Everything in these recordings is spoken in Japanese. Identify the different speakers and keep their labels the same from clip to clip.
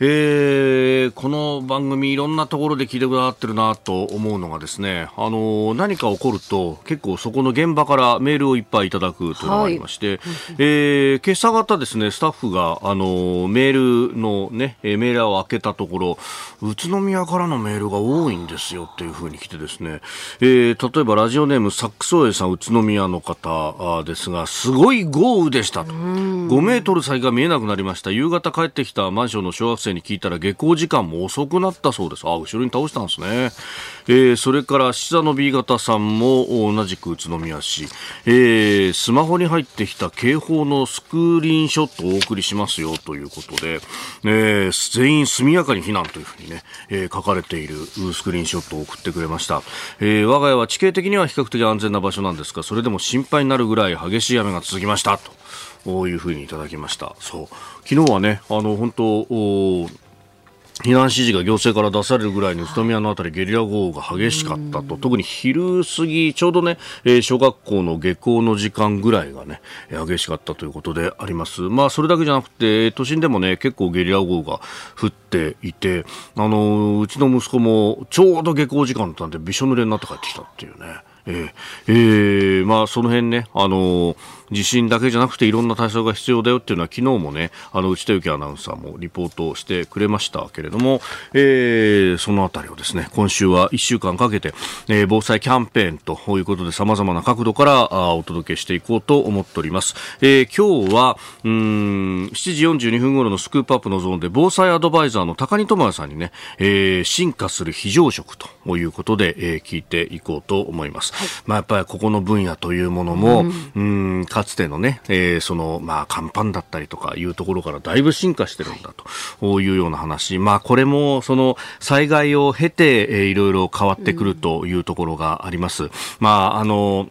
Speaker 1: えー、この番組いろんなところで聞いてくださってるなと思うのがですね、あの何か起こると結構そこの現場からメールをいっぱいいただくというのがありまして、はい、えー、今朝方ですね、スタッフがあのメールのね、メールを開けたところ、宇都宮からのメールが多いんですよっていうふうに来てですね、えー、例えばラジオネームサックソエさん宇都宮の方ですが、すごい豪雨でしたと。5メートル先が見えなくなりました。夕方帰ってきたマンションの小学生生に聞いたら下校時間も遅くなったそうです。あ、後ろに倒したんですね。えー、それから七座の B 型さんも同じく宇都宮市、えー、スマホに入ってきた警報のスクリーンショットをお送りしますよということで、えー、全員速やかに避難というふうにね、えー、書かれているスクリーンショットを送ってくれました。えー、我が家は地形的には比較的安全な場所なんですが、それでも心配になるぐらい激しい雨が続きましたと。いうふうにいただきました。そう。昨日はね、あの、本当、避難指示が行政から出されるぐらいに宇都宮の辺りゲリラ豪雨が激しかったと、特に昼過ぎ、ちょうどね、えー、小学校の下校の時間ぐらいがね、激しかったということであります。まあ、それだけじゃなくて、都心でもね、結構ゲリラ豪雨が降っていて、あの、うちの息子もちょうど下校時間だったんで、びしょ濡れになって帰ってきたっていうね。えー、えー、まあ、その辺ね、あのー地震だけじゃなくていろんな対策が必要だよっていうのは昨日もねあの内田有紀アナウンサーもリポートしてくれましたけれども、えー、そのあたりをですね今週は1週間かけて、えー、防災キャンペーンということでさまざまな角度からあお届けしていこうと思っております、えー、今日はうん7時42分頃のスクープアップのゾーンで防災アドバイザーの高荷智也さんにね、えー、進化する非常食ということで、えー、聞いていこうと思います、はい、まあやっぱりここの分野というものもうんかつてのね、えー、その、まあ、甲板だったりとかいうところからだいぶ進化してるんだというような話。まあ、これも、その、災害を経て、えー、いろいろ変わってくるというところがあります。まあ、あの、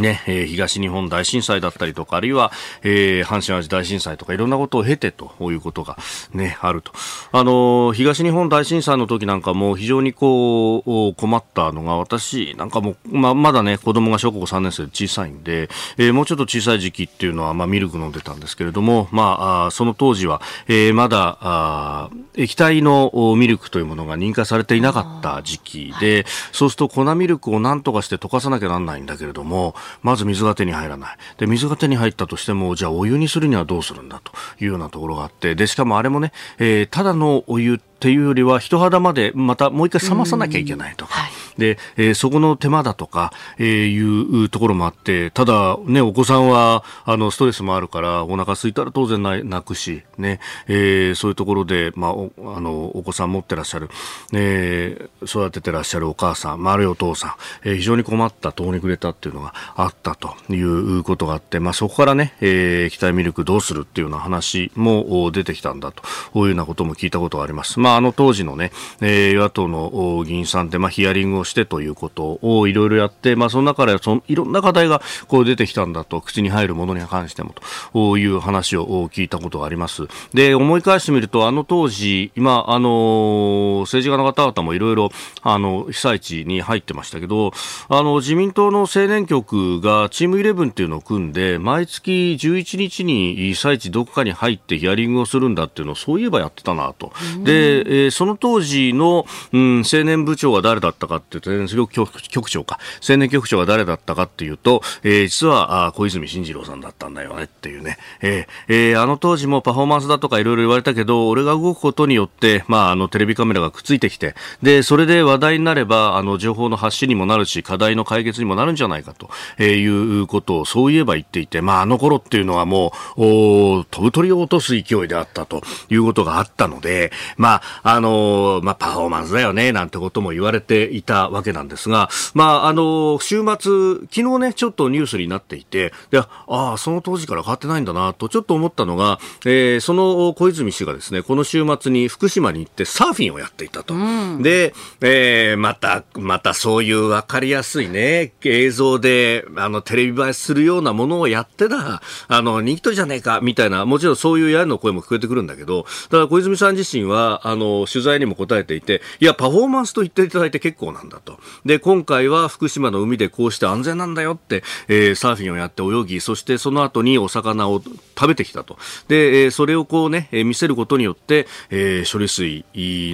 Speaker 1: ね、えー、東日本大震災だったりとか、あるいは、えー、阪神淡路大震災とか、いろんなことを経てということがね、あると。あのー、東日本大震災の時なんかも非常にこう、困ったのが、私なんかも、ま、まだね、子供が小学校3年生で小さいんで、えー、もうちょっと小さい時期っていうのは、まあ、ミルク飲んでたんですけれども、まあ、あその当時は、えー、まだ、あ液体のミルクというものが認可されていなかった時期で、そうすると粉ミルクを何とかして溶かさなきゃなんないんだけれども、まず水が手に入らない。で、水が手に入ったとしても、じゃあお湯にするにはどうするんだというようなところがあって、で、しかもあれもね、えー、ただのお湯っていうよりは人肌までまたもう一回冷まさなきゃいけないとか、はい、で、えー、そこの手間だとか、えー、いうところもあって、ただね、お子さんはあのストレスもあるからお腹空いたら当然泣くし、ね、えー、そういうところで、まあ、おあのお子さん持ってらっしゃる、えー、育ててらっしゃるお母さん、丸いお父さん、えー、非常に困った通りくれたっていうのがあったということがあって、まあ、そこからね、えー、液体ミルクどうするっていうような話も出てきたんだというようなことも聞いたことがあります。まあ、あの当時のね、えー、与野党の議員さんで、まあ、ヒアリングをしてということをいろいろやって、まあ、その中でそのいろんな課題がこう出てきたんだと、口に入るものに関してもという話を聞いたことがあります。で、思い返してみると、あの当時、今、あの、政治家の方々もいろいろ、あの、被災地に入ってましたけど、あの、自民党の青年局がチームイレブンっていうのを組んで、毎月11日に被災地どこかに入ってヒアリングをするんだっていうのをそういえばやってたなと。で、えー、その当時の、うん、青年部長が誰だったかっていうと、青年局局長か、青年局長が誰だったかっていうと、えー、実はあ小泉進次郎さんだったんだよねっていうね、えーえー、あの当時もパフォーマンスだとかいろいろ言われたけど、俺が動くことによって、まあ、あのテレビカメラがくっついてきて、で、それで話題になれば、あの情報の発信にもなるし、課題の解決にもなるんじゃないかと、えー、いうことをそういえば言っていて、まあ、あの頃っていうのはもう、お飛ぶ鳥を落とす勢いであったということがあったので、まあ、あのまあ、パフォーマンスだよね、なんてことも言われていたたわけなんですが、まあ、あの、週末、昨日ね、ちょっとニュースになっていて、で、ああ、その当時から変わってないんだな、とちょっと思ったのが、えー、その小泉氏がですね、この週末に福島に行ってサーフィンをやっていたと。うん、で、えー、また、またそういうわかりやすいね、映像で、あの、テレビ映えするようなものをやってた、あの、人気じゃねえか、みたいな、もちろんそういうやるの声も聞こえてくるんだけど、ただ小泉さん自身は、あの、取材にも答えていて、いや、パフォーマンスと言っていただいて結構なんだと。で、今回は福島の海でこうして安全なんだよって、えー、サーフィンをやって泳ぎ、そしてその後にお魚を食べてきたと。で、えー、それをこうね、えー、見せることによって、えー、処理水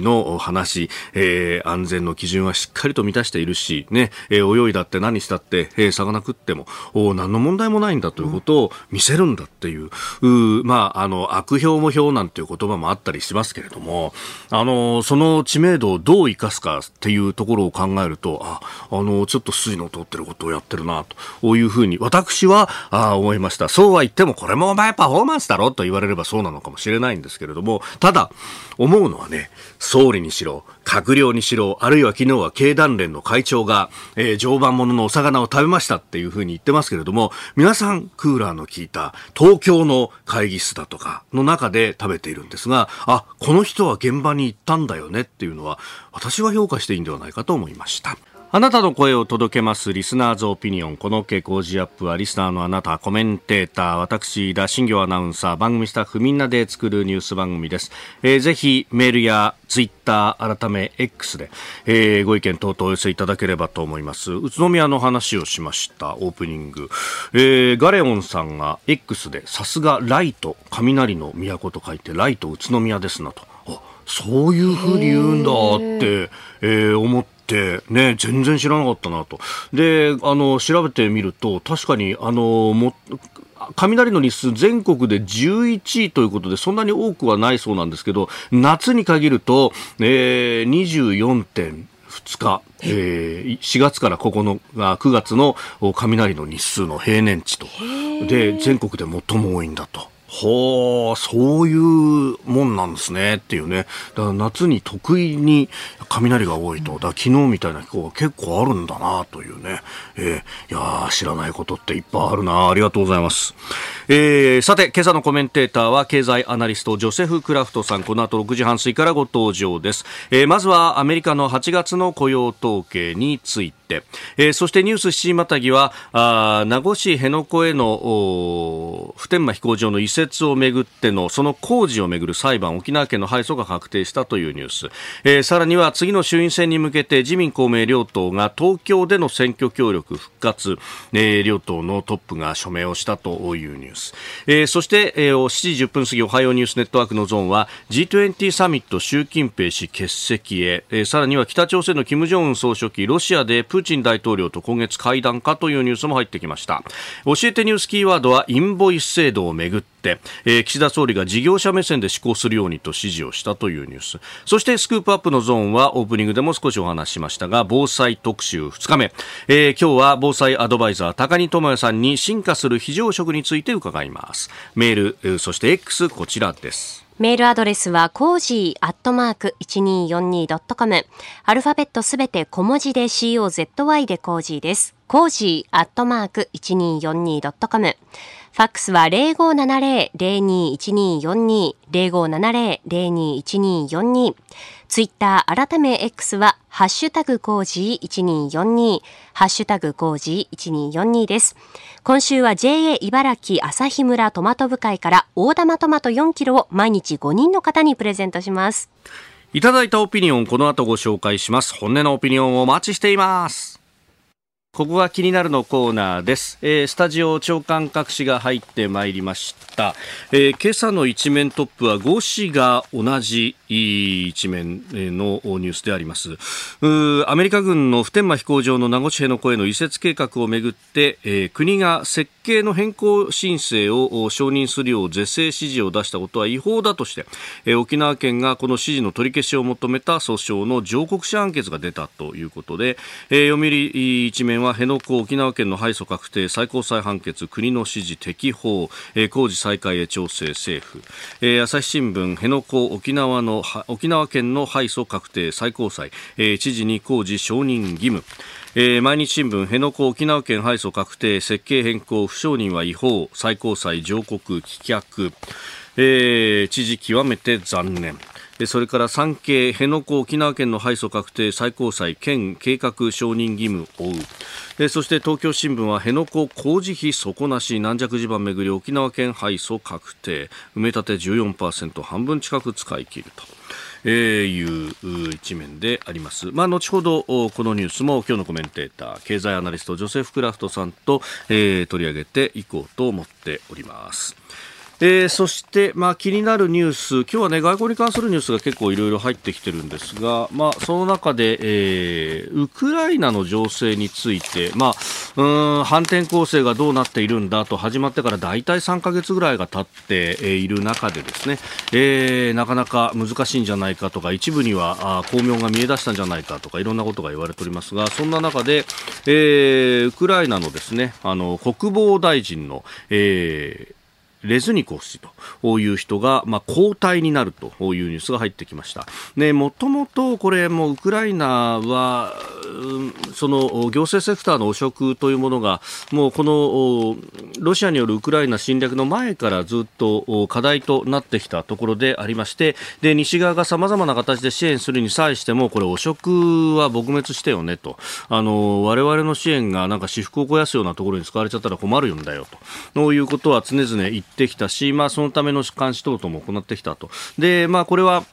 Speaker 1: の話、えー、安全の基準はしっかりと満たしているし、ね、えー、泳いだって何したって、えー、魚食っても、お何の問題もないんだということを見せるんだっていう、うまあ、あの、悪評も評なんていう言葉もあったりしますけれども、あの、その知名度をどう生かすかっていうところを考えると、あ、あの、ちょっと筋の通ってることをやってるな、というふうに、私は、あ思いました。そうは言っても、これもお前パフォーマンスだろと言われればそうなのかもしれないんですけれども、ただ、思うのはね、総理にしろ、閣僚にしろ、あるいは昨日は経団連の会長が、えー、常磐もののお魚を食べましたっていうふうに言ってますけれども、皆さんクーラーの効いた東京の会議室だとかの中で食べているんですが、あ、この人は現場場に行ったんだよねっていうのは、私は評価していいんではないかと思いました。あなたの声を届けますリスナーズオピニオン。この傾向時アップはリスナーのあなた、コメンテーター、私、田新行アナウンサー、番組スタッフみんなで作るニュース番組です。えー、ぜひメールやツイッター、改め X で、えー、ご意見等々お寄せいただければと思います。宇都宮の話をしました、オープニング。えー、ガレオンさんが X で、さすがライト、雷の都と書いて、ライト宇都宮ですなと。そういうふうに言うんだって、えー、思って、ね、全然知らなかったなと。で、あの、調べてみると、確かに、あの、も、雷の日数全国で11位ということでそんなに多くはないそうなんですけど夏に限ると、えー、24.2日、えー、4月から9日9月の雷の日数の平年値とで全国で最も多いんだと。ほう、そういうもんなんですねっていうね。だから夏に得意に雷が多いと。だ昨日みたいな気候が結構あるんだなというね。えー、いや知らないことっていっぱいあるなありがとうございます。えー、さて、今朝のコメンテーターは経済アナリストジョセフ・クラフトさん。この後6時半過ぎからご登場です。えー、まずはアメリカの8月の雇用統計について。えー、そしてニュース7時またぎはあ名護市辺野古への普天間飛行場の移設をめぐってのその工事をめぐる裁判沖縄県の敗訴が確定したというニュース、えー、さらには次の衆院選に向けて自民公明両党が東京での選挙協力復活、えー、両党のトップが署名をしたというニュース、えー、そして、えー、7時10分過ぎおはようニュースネットワークのゾーンは G20 サミット習近平氏欠席へ、えー、さらには北朝鮮の金正恩総書記ロシアでプーチン大統領と今月会談かというニュースも入ってきました。教えてニュースキーワードはインボイス制度をめぐって、えー、岸田総理が事業者目線で思考するようにと指示をしたというニュースそしてスクープアップのゾーンはオープニングでも少しお話しましたが防災特集2日目、えー、今日は防災アドバイザー高荷智也さんに進化する非常食について伺いますメールそして X こちらです
Speaker 2: メールアドレスは、 cozy アットマーク 1242.com。アルファベットすべて小文字で COZY でコージーです。 cozy アットマーク 1242.com。ファックスは0570-021242、0570-021242。ツイッター改め X は、ハッシュタグコージー1242、ハッシュタグコージー1242です。今週は JA 茨城朝日村トマト部会から大玉トマト4キロを毎日5人の方にプレゼントします。
Speaker 1: いただいたオピニオン、この後ご紹介します。本音のオピニオンをお待ちしています。ここが気になるのコーナーです、えー、スタジオ長官各紙が入ってまいりました、えー、今朝の一面トップは5紙が同じ一面のニュースであります。アメリカ軍の普天間飛行場の名護市への声の移設計画をめぐって、えー、国が設計の変更申請を承認するよう是正指示を出したことは違法だとして、えー、沖縄県がこの指示の取り消しを求めた訴訟の上告者判決が出たということで、えー、読売一面は辺野古沖縄県の敗訴確定最高裁判決国の指示適法、えー、工事再開へ調整政府、えー、朝日新聞辺野古沖縄の沖縄県の敗訴確定最高裁、えー、知事に工事承認義務。えー、毎日新聞辺野古沖縄県敗訴確定設計変更不承認は違法最高裁上告棄却、えー、知事極めて残念。それから産経辺野古沖縄県の敗訴確定最高裁県計画承認義務を負うそして東京新聞は辺野古工事費底なし軟弱地盤めぐり沖縄県敗訴確定埋め立て14%半分近く使い切ると。えー、いう一面であります。まあ、後ほどこのニュースも今日のコメンテーター経済アナリストジョセフ・クラフトさんと、えー、取り上げていこうと思っております。えー、そして、まあ、気になるニュース、今日はね、外交に関するニュースが結構いろいろ入ってきてるんですが、まあ、その中で、えー、ウクライナの情勢について、まあ、うん反転攻勢がどうなっているんだと始まってから大体3ヶ月ぐらいが経っている中でですね、えー、なかなか難しいんじゃないかとか、一部にはあ巧妙が見え出したんじゃないかとか、いろんなことが言われておりますが、そんな中で、えー、ウクライナのですね、あの、国防大臣の、えー、レズニコフ氏という人が、まあ、交代になるというニュースが入ってきました。ね、もともとこれもウクライナは、その行政セクターの汚職というものが、もうこのロシアによるウクライナ侵略の前からずっと課題となってきたところでありまして、で、西側が様々な形で支援するに際しても、これ汚職は撲滅してよねと。あの、我々の支援がなんか私腹を肥やすようなところに使われちゃったら困るんだよと。いうことは常々言ってってきたし、まあ、そのための監視等々も行ってきたと。で、まあ、これは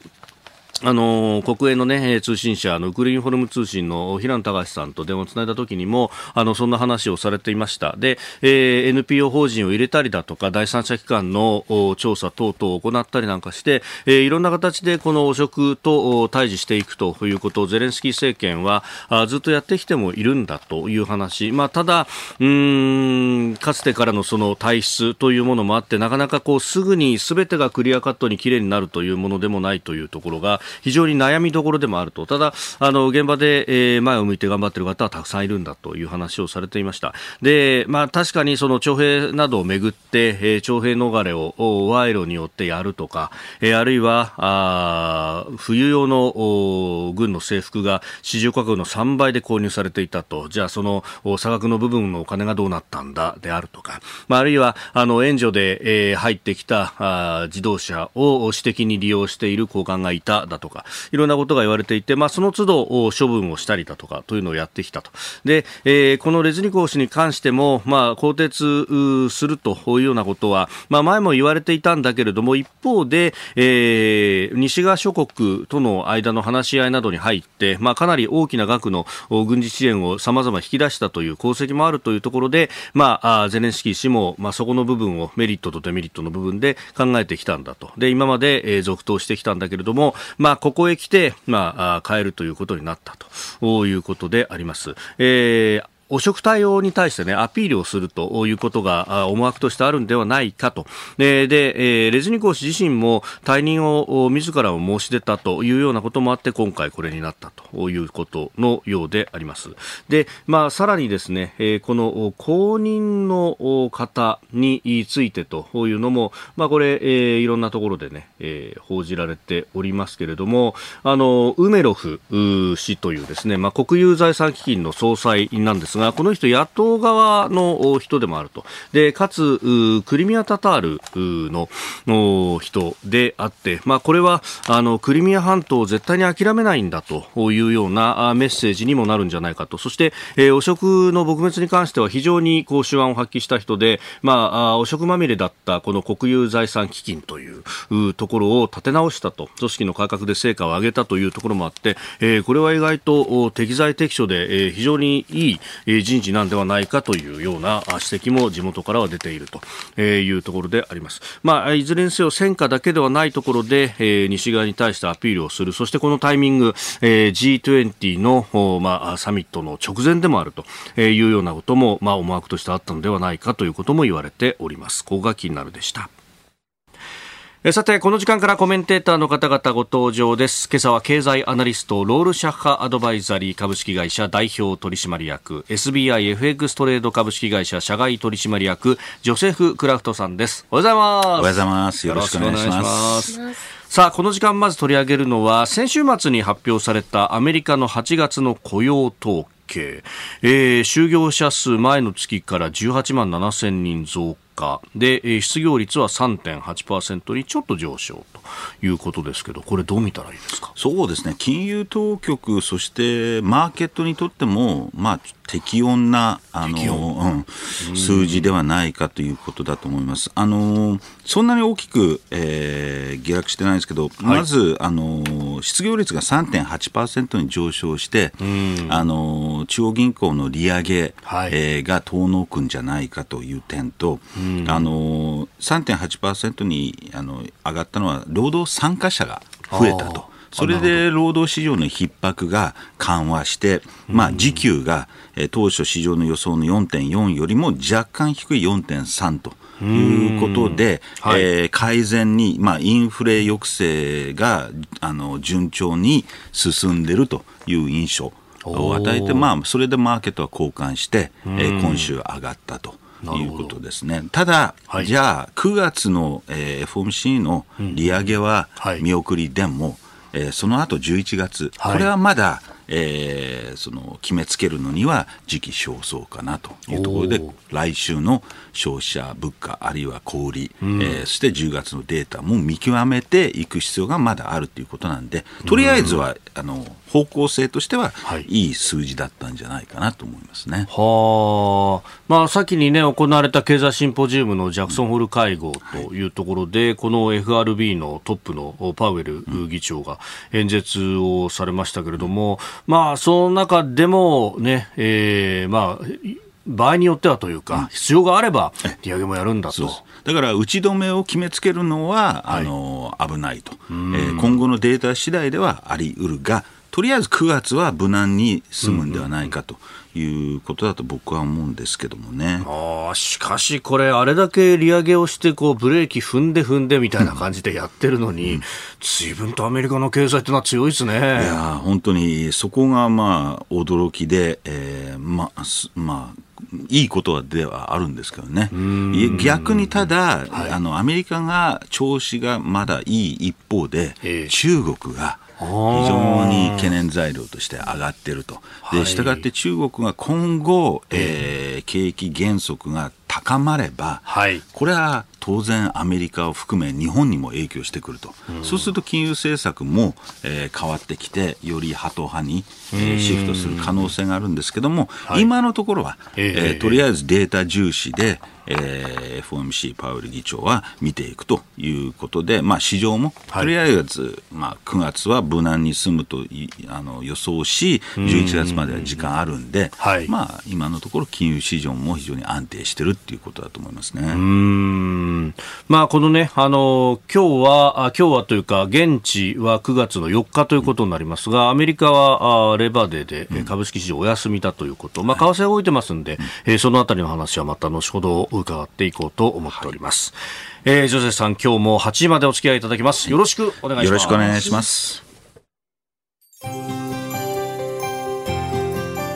Speaker 1: あの国営の、ね、通信社のウクルインフォルム通信の平野隆さんと電話をつないだ時にもあのそんな話をされていました。で、えー、NPO 法人を入れたりだとか第三者機関の調査等々を行ったりなんかして、えー、いろんな形でこの汚職と対峙していくということをゼレンスキー政権はあずっとやってきてもいるんだという話、まあ、ただうんかつてからのその体質というものもあってなかなかこうすぐに全てがクリアカットにきれいになるというものでもないというところが非常に悩みどころでもあると。ただ、あの、現場で、えー、前を向いて頑張っている方はたくさんいるんだという話をされていました。で、まあ確かにその徴兵などをめぐって、えー、徴兵逃れを賄賂によってやるとか、えー、あるいは、あ冬用の軍の制服が市場価格の3倍で購入されていたと。じゃあその差額の部分のお金がどうなったんだ？であるとか、まああるいは、あの、援助で、えー、入ってきたあ自動車を私的に利用している高官がいただとか、いろんなことが言われていて、まあ、その都度処分をしたりだとかというのをやってきたと。で、えー、このレズニコフ氏に関しても、まあ、更迭するというようなことは、まあ、前も言われていたんだけれども、一方で、えー、西側諸国との間の話し合いなどに入って、まあ、かなり大きな額の軍事支援を様々引き出したという功績もあるというところで、まあ、ゼレンスキー氏も、まあ、そこの部分をメリットとデメリットの部分で考えてきたんだと。で、今まで、えー、続投してきたんだけれども、ま、まここへ来て、まあ、変えるということになったということであります。えー汚職対応に対してね、アピールをするということが思惑としてあるんではないかと。で、でレズニコフ氏自身も退任を自らを申し出たというようなこともあって、今回これになったということのようであります。で、まあ、さらにですね、この後任の方についてというのも、まあ、これ、いろんなところでね、報じられておりますけれども、あの、ウメロフ氏というですね、まあ、国有財産基金の総裁なんですが、が、この人野党側の人でもあると。で、かつ、クリミア・タタールの人であって、まあ、これは、あの、クリミア半島を絶対に諦めないんだというようなメッセージにもなるんじゃないかと。そして、えー、汚職の撲滅に関しては非常にこう手腕を発揮した人で、まあ、汚職まみれだったこの国有財産基金というところを立て直したと。組織の改革で成果を上げたというところもあって、えー、これは意外と適材適所で、えー、非常にいい、人事なんではないかというような指摘も地元からは出ているというところであります。まあ、いずれにせよ戦果だけではないところで、え西側に対してアピールをする。そしてこのタイミング、え G20 の、まあ、サミットの直前でもあるというようなことも、まあ、思惑としてあったのではないかということも言われております。ここが気になるでした。さて、この時間からコメンテーターの方々ご登場です。今朝は経済アナリスト、ロールシャッハアドバイザリー株式会社代表取締役、SBIFX トレード株式会社社外取締役、ジョセフ・クラフトさんです。おはようございます。おは
Speaker 3: ようございます。よろしくお願いします。
Speaker 1: さあ、この時間まず取り上げるのは、先週末に発表されたアメリカの8月の雇用統計。えー、就業者数前の月から18万7千人増加。加で失業率は3.8%にちょっと上昇ということですけどこれどう見たらいいですか？
Speaker 3: そうですね。金融当局そしてマーケットにとってもまあ適温なあの、うん、数字ではないかということだと思います。あのそんなに大きく、えー、下落してないんですけど、はい、まずあの失業率が3.8%に上昇して、あの中央銀行の利上げ、はい、えー、が遠のくんじゃないかという点と、あの3.8%にあの上がったのは労働参加者が増えたと。それで労働市場の逼迫が緩和して、まあ、時給が、え当初市場の予想の4.4よりも若干低い4.3と。いうことで、はい、えー、改善に、まあ、インフレ抑制があの順調に進んでいるという印象を与えて、まあ、それでマーケットは交換して、えー、今週上がったと。いうことですね。ただ、はい、じゃあ、9月の、えー、FOMC の利上げは見送りでも、えー、その後11月、これはまだ、えー、その決めつけるのには時期尚早かなというところで来週の消費者物価あるいは小売、うん、えー、そして10月のデータも見極めていく必要がまだあるということなんでとりあえずは、うん、あの方向性としては、はい、いい数字だったんじゃないかなと思いますね。
Speaker 1: はあ、まあ、先にね、行われた経済シンポジウムのジャクソンホール会合というところで、はい、この FRB のトップのパウエル議長が演説をされましたけれども、うん、まあ、その中でもね、えー、まあ、場合によってはというか、必要があれば利上げもやるんだと。
Speaker 3: だから打ち止めを決めつけるのは、はい、あの危ないと、えー、今後のデータ次第ではあり得るが、とりあえず9月は無難に済むんではないかと。いうことだと僕は思うんですけどもね。
Speaker 1: あしかしこれ、あれだけ利上げをしてこうブレーキ踏んで踏んでみたいな感じでやってるのに、随分とアメリカの経済っていうのは強いですね。い
Speaker 3: や本当にそこがまあ驚きで、えー、まあ、まあいいことではあるんですけどね、逆にただ、はい、あのアメリカが調子がまだいい一方で、えー、中国が非常に懸念材料として上がっていると。で、したがって中国が今後、えー、景気減速が高まれば、はい、これは当然アメリカを含め日本にも影響してくると、うん、そうすると金融政策も、えー、変わってきてよりハト派に、えー、シフトする可能性があるんですけども、はい、今のところは、えー、とりあえずデータ重視で、えー、FOMC パウエル議長は見ていくということで、まあ、市場もとりあえず、まあ、9月は無難に済むとあの予想し11月までは時間あるんで、はい、まあ、今のところ金融市場も非常に安定してるっていうことだと思いますね。
Speaker 1: うんまあ、このね、あの、今日は、あ今日はというか、現地は9月の4日ということになりますが、アメリカはあレバーデーで株式市場お休みだということ、まあ、為替動いてますんで、えー、そのあたりの話はまた後ほど伺っていこうと思っております。はい、えー、ジョゼさん、今日も8時までお付き合いいただきます。よろしくお願いします。よろしくお願いします。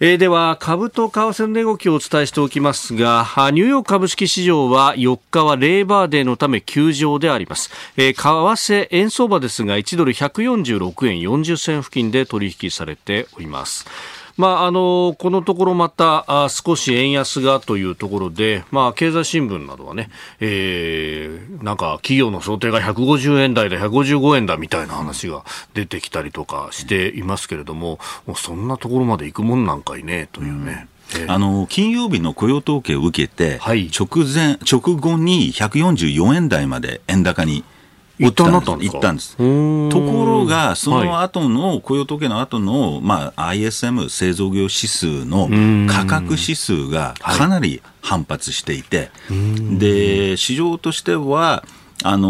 Speaker 1: えー、では株と為替の値動きをお伝えしておきますがニューヨーク株式市場は4日はレーバーデーのため休場であります、えー、為替円相場ですが1ドル146円40銭付近で取引されております。まあ、あのこのところまたあ少し円安がというところで、まあ、経済新聞などはね、えー、なんか企業の想定が150円台だ、155円だみたいな話が出てきたりとかしていますけれども、もうそんなところまで行くもんなんかいねというね。
Speaker 3: うん、あの金曜日の雇用統計を受けて、はい、直前直後に144円台まで円高に
Speaker 1: 行ったんです
Speaker 3: 行ったんです。ところが、その後の、雇用統計の後の、まあ、ISM 製造業指数の価格指数がかなり反発していて、で、市場としては、あの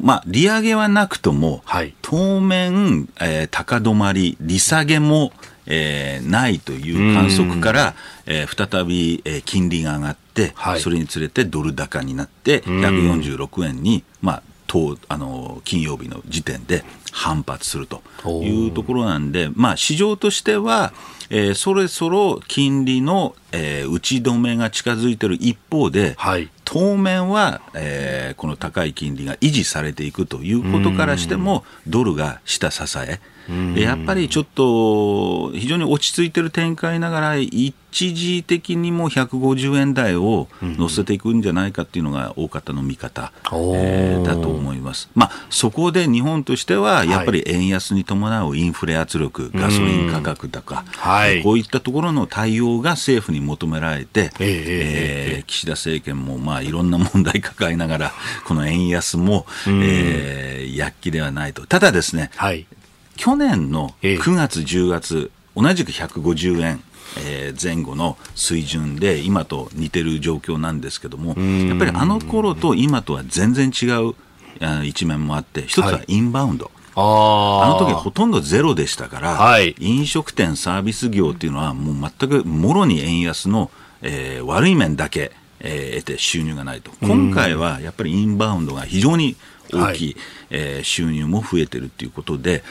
Speaker 3: ー、まあ、利上げはなくとも、はい、当面、えー、高止まり、利下げも、えー、ないという観測から、えー、再び、えー、金利が上がって、はい、それにつれてドル高になって、146円に、まあ、とあの金曜日の時点で反発するというところなんで、まあ、市場としては、えー、そろそろ金利の、えー、打ち止めが近づいている一方で、はい、当面は、えー、この高い金利が維持されていくということからしても、ドルが下支え。やっぱりちょっと非常に落ち着いてる展開ながら、一時的にも150円台を乗せていくんじゃないかっていうのが大方の見方、えー、だと思います。まあ、そこで日本としては、やっぱり円安に伴うインフレ圧力、ガソリン価格高、はい、こういったところの対応が政府に求められて、えー、えー、岸田政権もまあいろんな問題抱えながら、この円安も、えー、躍起ではないと。ただですね、はい、去年の9月、10月、同じく150円。えー、前後の水準で今と似てる状況なんですけどもやっぱりあの頃と今とは全然違う一面もあって一つはインバウンド、はい、あの時ほとんどゼロでしたから、はい、飲食店サービス業っていうのはもう全くもろに円安の、えー、悪い面だけ、えー、得て収入がないと。今回はやっぱりインバウンドが非常に大きい、はい、えー、収入も増えてるということで、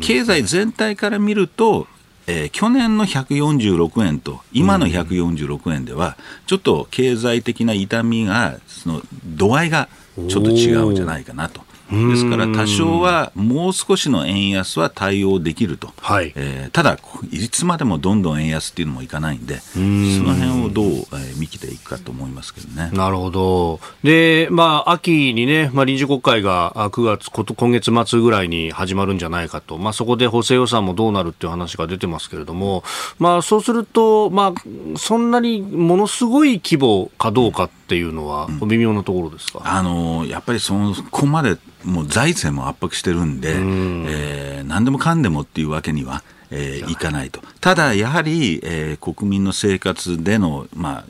Speaker 3: 経済全体から見ると、えー、去年の146円と今の146円では、ちょっと経済的な痛みが、その度合いがちょっと違うんじゃないかなと。ですから多少はもう少しの円安は対応できると、はい。えー、ただ、いつまでもどんどん円安っていうのもいかないんで、その辺をどう、えー、見ていくかと思いますけどね。
Speaker 1: なるほど。で、まあ、秋にね、まあ、臨時国会が9月、今月末ぐらいに始まるんじゃないかと、まあ、そこで補正予算もどうなるっていう話が出てますけれども、まあ、そうすると、まあ、そんなにものすごい規模かどうかっていうのは、微妙なところですか、
Speaker 3: うん、あのやっぱりそこまでもう財政も圧迫してるんで、ん。えー、何でもかんでもっていうわけには、えー、いかないと。ただ、やはり、えー、国民の生活での、まあ、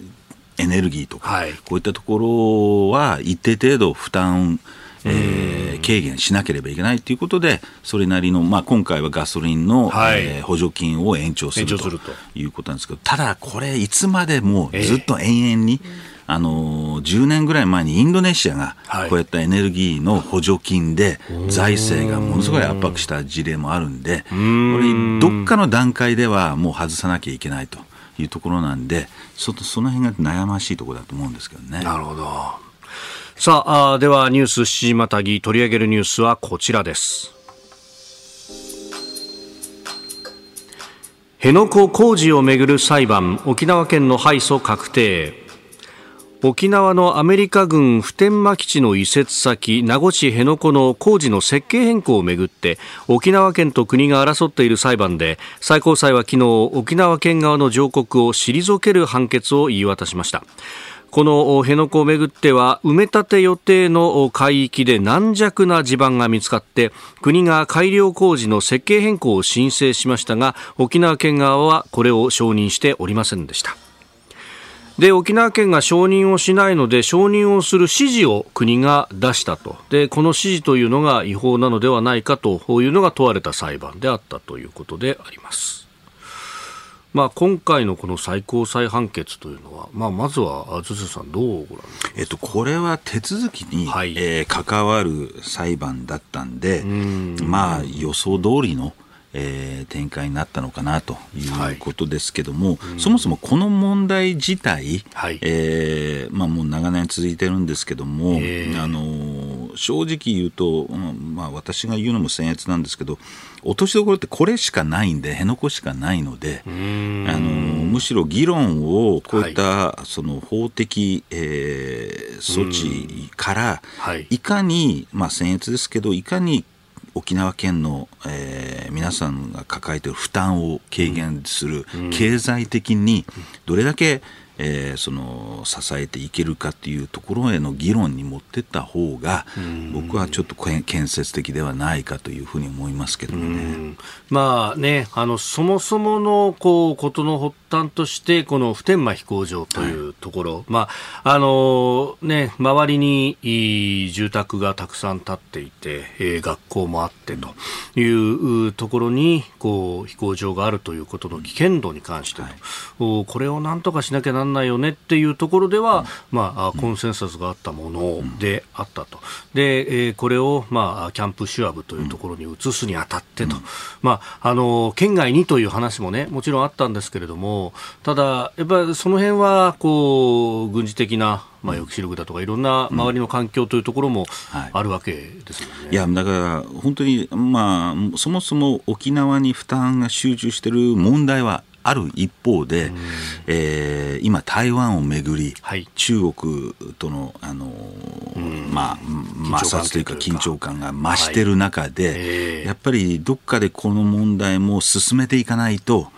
Speaker 3: エネルギーとか、はい、こういったところは一定程度負担、えー、軽減しなければいけないということで、それなりの、まあ、今回はガソリンの、はい、えー、補助金を延長するということなんですけど、ただ、これ、いつまでもずっと延々に、えーあの10年ぐらい前にインドネシアがこういったエネルギーの補助金で財政がものすごい圧迫した事例もあるんで、これ、どっかの段階ではもう外さなきゃいけないというところなんで、そその辺が悩ましいところだと思うんですけどね。
Speaker 1: なるほど。さあではニュース7時またぎ取り上げるニュースはこちらです。辺野古工事をめぐる裁判沖縄県の敗訴確定沖縄のアメリカ軍普天間基地の移設先名護市辺野古の工事の設計変更をめぐって沖縄県と国が争っている裁判で最高裁は昨日沖縄県側の上告を退ける判決を言い渡しました。この辺野古をめぐっては埋め立て予定の海域で軟弱な地盤が見つかって国が改良工事の設計変更を申請しましたが沖縄県側はこれを承認しておりませんでした。で沖縄県が承認をしないので承認をする指示を国が出したと。でこの指示というのが違法なのではないかというのが問われた裁判であったということであります。まあ、今回のこの最高裁判決というのは、まあ、まずは、ズさん、どうご覧
Speaker 3: えっと、これは手続きに、はい、えー、関わる裁判だったんで、ん。まあ、予想通りの、えー、展開になったのかなということですけども、はい。うん、そもそもこの問題自体、はい、えー、まあ、もう長年続いてるんですけども、あの正直言うと、まあ、私が言うのも僭越なんですけど落としどころってこれしかないんで辺野古しかないのであのむしろ議論をこういった、はい、その法的、えー、措置から、い、かに、まあ、僭越ですけどいかに沖縄県の、えー、皆さんが抱えている負担を軽減する、うん、経済的にどれだけえー、その支えていけるかっていうところへの議論に持ってった方が、僕はちょっと建設的ではないかというふうに思いますけどね。
Speaker 1: まあね、あのそもそものこうことの発端としてこの普天間飛行場というところ、はい、まああのね周りに住宅がたくさん建っていて、えー、学校もあってというところにこう飛行場があるということの危険度に関してと、はい、これをなんとかしなきゃなんないよねっていうところでは、まあ、コンセンサスがあったものであったと。で、えー、これを、まあ、キャンプシュアブというところに移すにあたってと。まあ、あの、県外にという話もね、もちろんあったんですけれども、ただ、やっぱりその辺は、こう、軍事的な、まあ、抑止力だとかいろんな周りの環境というところもあるわけですよね、
Speaker 3: いやだから本当に、まあ、そもそも沖縄に負担が集中している問題はある一方で、うん、えー、今、台湾をめぐり、はい、中国との、あのーうん、まあ、摩擦というか緊張感が増している中で、はいえ。ー、やっぱりどっかでこの問題も進めていかないと、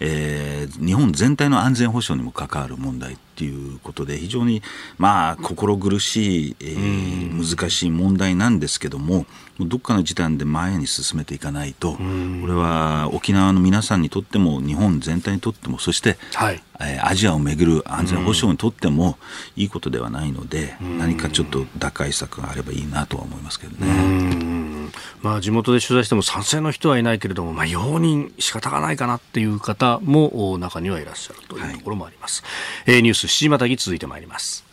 Speaker 3: えー、日本全体の安全保障にも関わる問題っていうことで非常にまあ心苦しい、えー、難しい問題なんですけどもどっかの時点で前に進めていかないとこれは沖縄の皆さんにとっても日本全体にとってもそして、はい、えー、アジアをめぐる安全保障にとってもいいことではないので何かちょっと打開策があればいいなとは思いますけどね。
Speaker 1: まあ、地元で取材しても賛成の人はいないけれども、まあ、容認仕方がないかなっていう方も中にはいらっしゃるというところもあります。はい、えー、ニュース7時またぎ続いてまいります。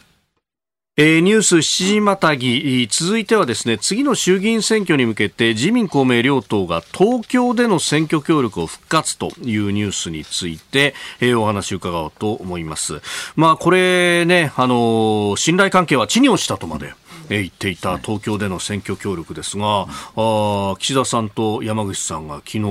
Speaker 1: えー、ニュース7時またぎ続いてはですね次の衆議院選挙に向けて自民公明両党が東京での選挙協力を復活というニュースについて、えー、お話を伺おうと思いますまあこれねあの信頼関係は地に落ちたとまで言っていた東京での選挙協力ですが、あ岸田さんと山口さんが昨日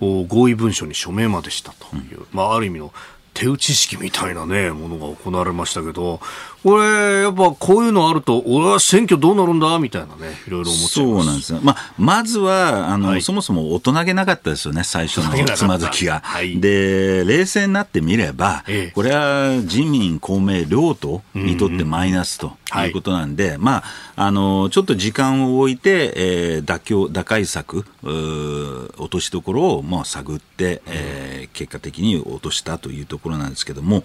Speaker 1: 合意文書に署名までしたという、まあ、ある意味の手打ち式みたいなね、ものが行われましたけど、これ、やっぱこういうのあると、俺は選挙どうなるんだみたいなね、いろいろ思っちゃい
Speaker 3: そうなんですよ。まあ、まずは、あの、はい、そもそも大人げなかったですよね、最初のつまずきが。はい、で、冷静になってみれば、ええ、これは自民、公明両党にとってマイナスとい。うことなんで、うんうん、まあ、あの、ちょっと時間を置いて、えー、妥協、打開策、落としどころを、まあ、探って、えー、結果的に落としたというところなんですけども、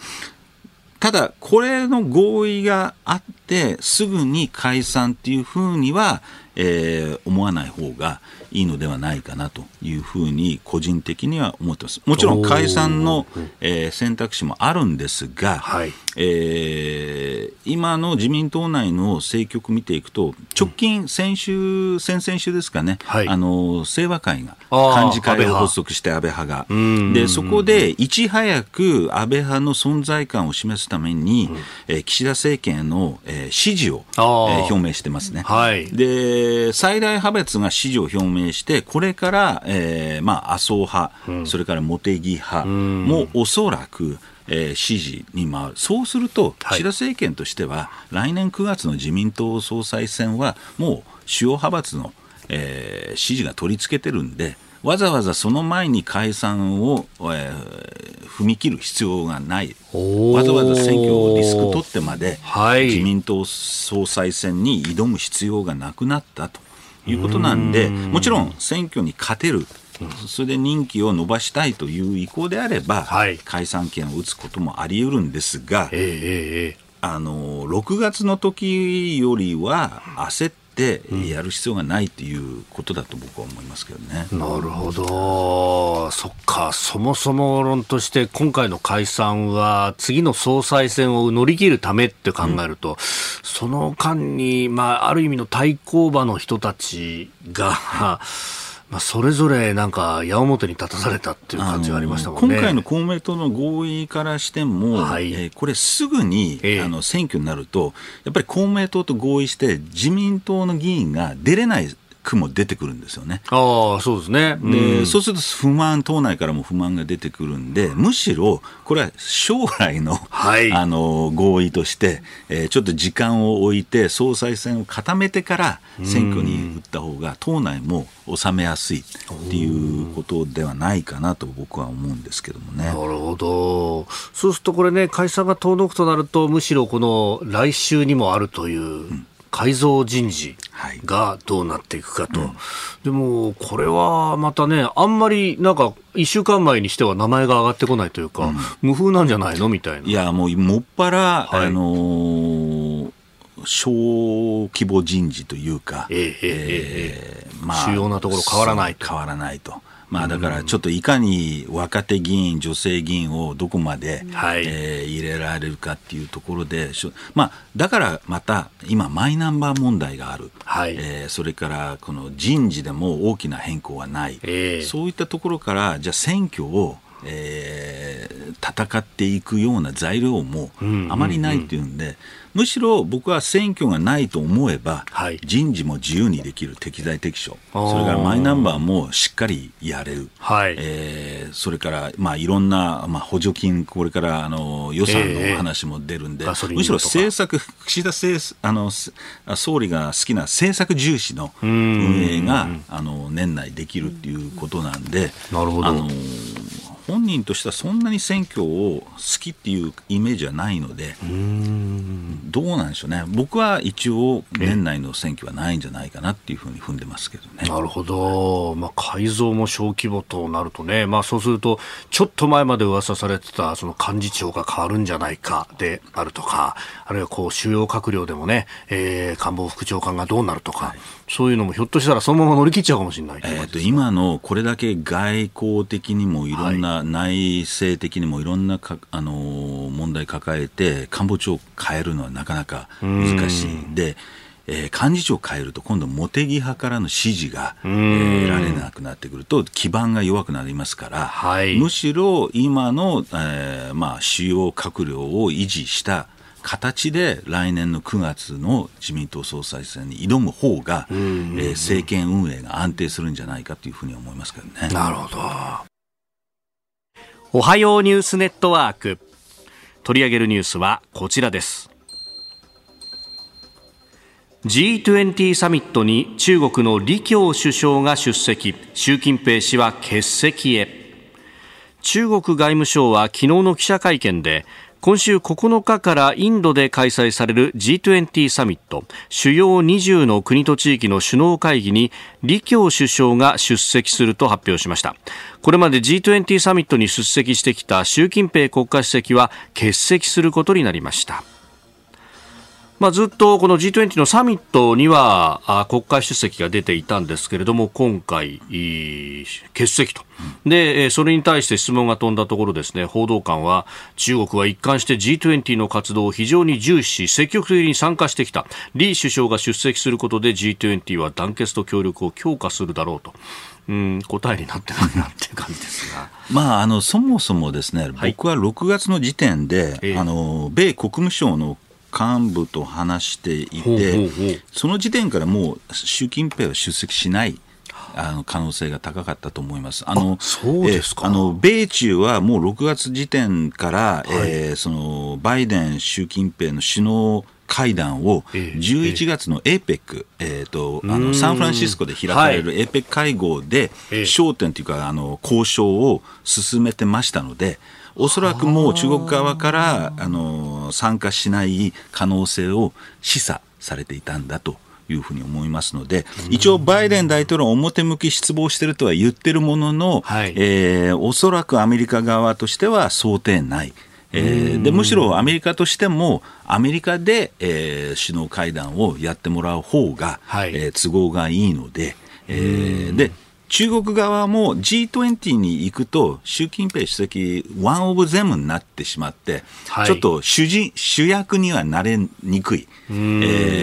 Speaker 3: ただ、これの合意があって、すぐに解散っていうふうには、えー、思わない方がいいのではないかなというふうに個人的には思ってます。もちろん解散の、えー、選択肢もあるんですが、はい、えー、今の自民党内の政局見ていくと、直近、先週、先々週ですかね、はい、あの清和会が幹事会を発足して安倍派が、でそこでいち早く安倍派の存在感を示すために、うん、えー、岸田政権への、えー、支持を、えー、表明してますね。はい、で最大派閥が支持を表明して、これから、えーまあ、麻生派、うん、それから茂木派もおそらく、えー、支持に回る、そうすると、岸田政権としては、来年9月の自民党総裁選は、もう主要派閥の、えー、支持が取り付けてるんで、わざわざその前に解散を、えー、踏み切る必要がない、わざわざ選挙をリスク取ってまで、はい、自民党総裁選に挑む必要がなくなったということなんで、もちろん選挙に勝てるそれで任期を延ばしたいという意向であれば、はい、解散権を打つこともあり得るんですが、えー、あの6月の時よりは焦ってやる必要がないということだと僕は思いますけどね。
Speaker 1: うん、なるほど、そっか、そもそも論として今回の解散は次の総裁選を乗り切るためって考えると、うん、その間に、まあ、ある意味の対抗馬の人たちが、まあ、それぞれなんか矢面に立たされたっていう感じがありましたもんね。
Speaker 3: 今回の公明党の合意からしても、はい、えー、これ、すぐに、えー、あの選挙になると、やっぱり公明党と合意して、自民党の議員が出れない区も出てくるんですよね。
Speaker 1: ああ、そうですね。
Speaker 3: で、うん、そうすると不満、党内からも不満が出てくるんで、むしろ、これは将来の、はい、あの、合意として、えー、ちょっと時間を置いて、総裁選を固めてから選挙に打った方が、党内も収めやすいっていうことではないかなと僕は思うんですけどもね。な
Speaker 1: るほど。そうするとこれね、解散が遠のくとなると、むしろこの来週にもあるという、うん改造人事がどうなっていくかと、はいうん、でもこれはまたね、あんまりなんか、1週間前にしては名前が上がってこないというか、うん、無風なんじゃないの？みたいな。
Speaker 3: いや、もう、もっぱら、はい、あのー小規模人事というか、えー
Speaker 1: えー、まあ、主要なところ変わらない
Speaker 3: と。変わらないと。まあ、だからちょっといかに若手議員、女性議員をどこまで、はい、えー、入れられるかっていうところで、まあ、だからまた今、マイナンバー問題がある、はい、えー、それからこの人事でも大きな変更はない、えー、そういったところから、じゃあ選挙をえー、戦っていくような材料もあまりないっていうんで、むしろ僕は選挙がないと思えば、はい、人事も自由にできる適材適所、それからマイナンバーもしっかりやれる、はい、えー、それから、まあ、いろんな、まあ、補助金、これからあの予算の話も出るんで、えー、むしろ政策、岸田政あの総理が好きな政策重視の運営があの年内できるっていうことなんで。
Speaker 1: なるほど。あの
Speaker 3: 本人としてはそんなに選挙を好きっていうイメージはないので、どうなんでしょうね、僕は一応、年内の選挙はないんじゃないかなっていうふうに踏んでますけどね。
Speaker 1: なるほど、まあ、改造も小規模となるとね、まあ、そうすると、ちょっと前まで噂されてたその幹事長が変わるんじゃないかであるとか、あるいはこう主要閣僚でもね、えー、官房副長官がどうなるとか。はいそういうのもひょっとしたらそのまま乗り切っちゃうかもしれない、え
Speaker 3: ー、と今のこれだけ外交的にもいろんな、はい、内政的にもいろんなか、あのー、問題抱えて官房長を変えるのはなかなか難しい。でえー、幹事長を変えると今度茂木派からの支持が、えー、得られなくなってくると基盤が弱くなりますから、はい、むしろ今の、えーまあ、主要閣僚を維持した形で来年の9月の自民党総裁選に挑む方が、えー、政権運営が安定するんじゃないかというふうに思いますけどね。
Speaker 1: なるほど。おはようニュースネットワーク。取り上げるニュースはこちらです。G20 サミットに中国の李強首相が出席、習近平氏は欠席へ。中国外務省は昨日の記者会見で今週9日からインドで開催される G20 サミット主要20の国と地域の首脳会議に李強首相が出席すると発表しました。これまで G20 サミットに出席してきた習近平国家主席は欠席することになりました。まあ、ずっとこの G20 のサミットにはあ国会出席が出ていたんですけれども今回欠席と。でそれに対して質問が飛んだところですね報道官は中国は一貫して G20 の活動を非常に重視し積極的に参加してきた。李首相が出席することで G20 は団結と協力を強化するだろうと。うん、答えになってないなっていう感じですが、
Speaker 3: まあ、あのそもそもですね、はい、僕は6月の時点で、えー、あの米国務省の幹部と話していて、その時点からもう習近平は出席しない。あの可能性が高かったと思います。あの
Speaker 1: そうですか
Speaker 3: あの米中はもう6月時点から、はい、えー、そのバイデン、習近平の首脳会談を11月の APEC、えーとあのサンフランシスコで開かれる APEC 会合で焦点というかあの交渉を進めてましたので。おそらくもう中国側からあの参加しない可能性を示唆されていたんだというふうに思いますので、一応、バイデン大統領、表向き失望しているとは言ってるものの、はい、えー、おそらくアメリカ側としては想定内。えー、でむしろアメリカとしても、アメリカで、えー、首脳会談をやってもらう方が、はい、えー、都合がいいので、えー、で中国側も G20 に行くと、習近平主席、ワンオブゼムになってしまって、はい、ちょっと主人主役にはなれにくい、え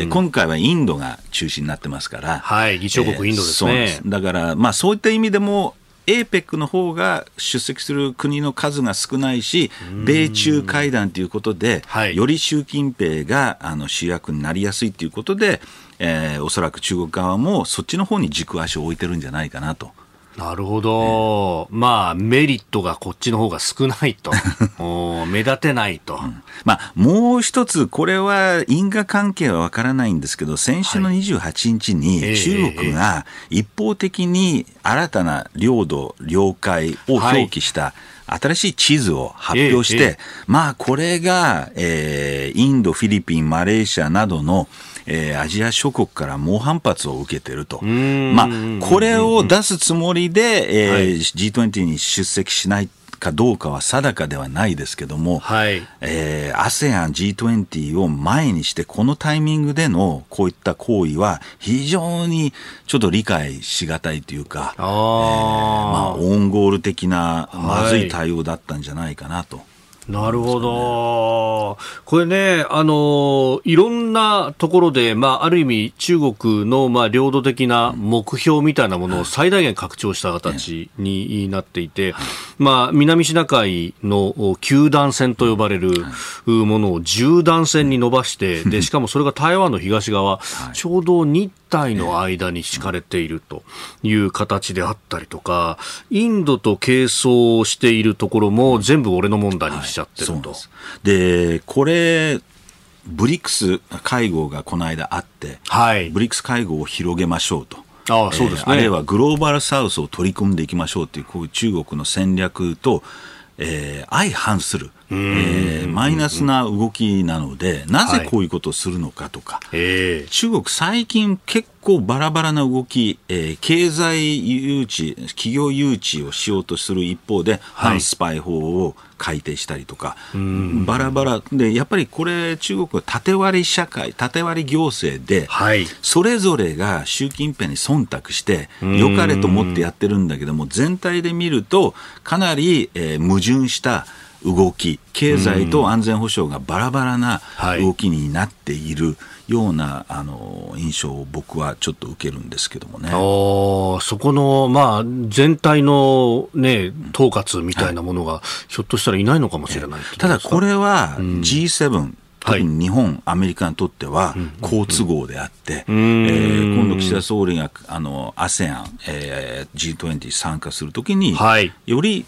Speaker 3: ー、今回はインドが中心になってますから、
Speaker 1: はい、議長国インドですね。
Speaker 3: えー、だから、まあ、そういった意味でも、APEC の方が出席する国の数が少ないし、米中会談ということで、はい、より習近平があの主役になりやすいということで、えー、おそらく中国側もそっちの方に軸足を置いてるんじゃないかなと。
Speaker 1: なるほど、えー、まあ、メリットがこっちの方が少ないと、目立てないと、うん、
Speaker 3: まあ、もう一つ、これは因果関係はわからないんですけど、先週の28日に中国が一方的に新たな領土、領海を表記した、はい。新しい地図を発表して、まあこれが、えー、インド、フィリピン、マレーシアなどのえー、アジア諸国から猛反発を受けてると。まあ、これを出すつもりで、えーはい、G20 に出席しないかどうかは定かではないですけども、はい、えー、ASEAN、G20 を前にして、このタイミングでのこういった行為は、非常にちょっと理解しがたいというか、あえー、まあ、オンゴール的なまずい。対応だったんじゃないかなと。
Speaker 1: なるほど。これね、あの、いろんなところで、まあ、ある意味、中国の、まあ、領土的な目標みたいなものを最大限拡張した形になっていて、まあ、南シナ海の九段線と呼ばれるものを十段線に伸ばして、で、しかもそれが台湾の東側、ちょうど日体の間に敷かれているという形であったりとか、インドと係争しているところも全部俺の問題にしちゃってると。はい、
Speaker 3: でこれブリックス会合がこの間あって、はい、ブリックス会合を広げましょうと。
Speaker 1: ああそうですね、
Speaker 3: あるいはグローバルサウスを取り組んでいきましょうというこういう中国の戦略と、えー、相反するえー、マイナスな動きなので、なぜこういうことをするのかとか、はい、中国、最近結構バラバラな動き、えー、経済誘致、企業誘致をしようとする一方で、反スパイ法を改定したりとか、バラバラで、やっぱりこれ、中国は縦割り社会、縦割り行政で、はい、それぞれが習近平に忖度して、良かれと思ってやってるんだけども、全体で見ると、かなり、えー、矛盾した、動き、経済と安全保障がバラバラな動きになっているような、あの印象を僕はちょっと受けるんですけどもね。
Speaker 1: そこの、まあ、全体の、ね、統括みたいなものが、ひょっとしたらいないのかもしれない、
Speaker 3: ただこれは G7、特に日本、はい、アメリカにとっては好都合であって、えー、今度、岸田総理があの ASEAN、えー、G20 参加するときに、はい、より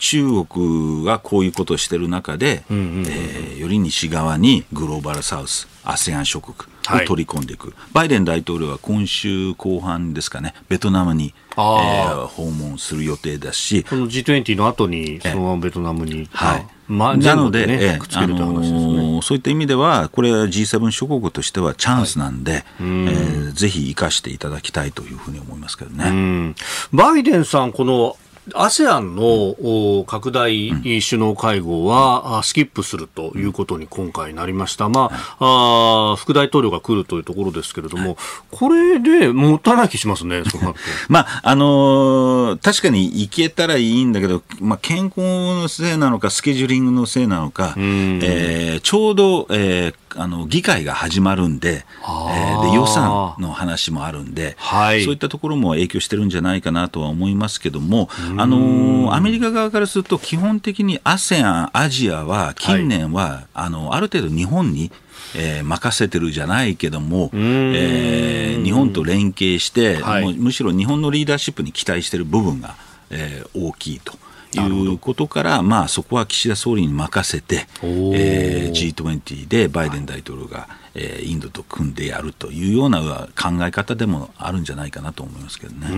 Speaker 3: 中国がこういうことをしている中で、えー、より西側にグローバルサウス、ASEAN 諸国を取り込んでいく、はい、バイデン大統領は今週後半ですかね、ベトナムに、えー、訪問する予定だし、
Speaker 1: この G20 の後に、そのままベトナムに。
Speaker 3: はい。まあ、なので、ね、えあのー、そういった意味では、これは G7 諸国としてはチャンスなんで、はい、えー、ぜひ生かしていただきたいというふうに思いますけどね。
Speaker 1: バイデンさん、この ASEAN の拡大首脳会合はスキップするということに今回なりました。まあ、あ副大統領が来るというところですけれども、これで持たない気しますね、
Speaker 3: まあ、あのー、確かに行けたらいいんだけど、まあ、健康のせいなのか、スケジューリングのせいなのか、えー、ちょうど、えー、あの議会が始まるんで,、えー、で予算の話もあるんで、はい、そういったところも影響してるんじゃないかなとは思いますけども、あのアメリカ側からすると基本的に ASEAN、アジアは近年は、はい、あのある程度日本にえー、任せてるじゃないけども、えー、日本と連携して、はい、むしろ日本のリーダーシップに期待している部分が、えー、大きいと。いうことから、まあ、そこは岸田総理に任せて、えー、G20 でバイデン大統領が、えー、インドと組んでやるというような考え方でもあるんじゃないかなと思いますけどね。
Speaker 1: う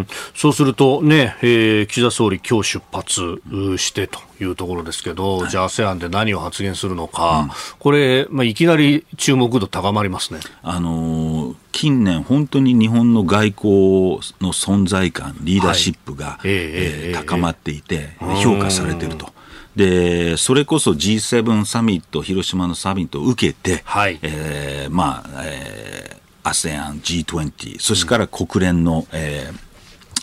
Speaker 1: ん。そうするとね、えー、岸田総理、今日出発してというところですけど、はい、じゃあ ASEAN で何を発言するのか、うん、これ、まあ、いきなり注目度高まりますね。
Speaker 3: あのー近年、本当に日本の外交の存在感、リーダーシップが、はい、えー、高まっていて、評価されていると。で、それこそ G7 サミット、広島のサミットを受けて、はい、えー、まあ、えー、ASEAN、G20、そしてから国連の、えー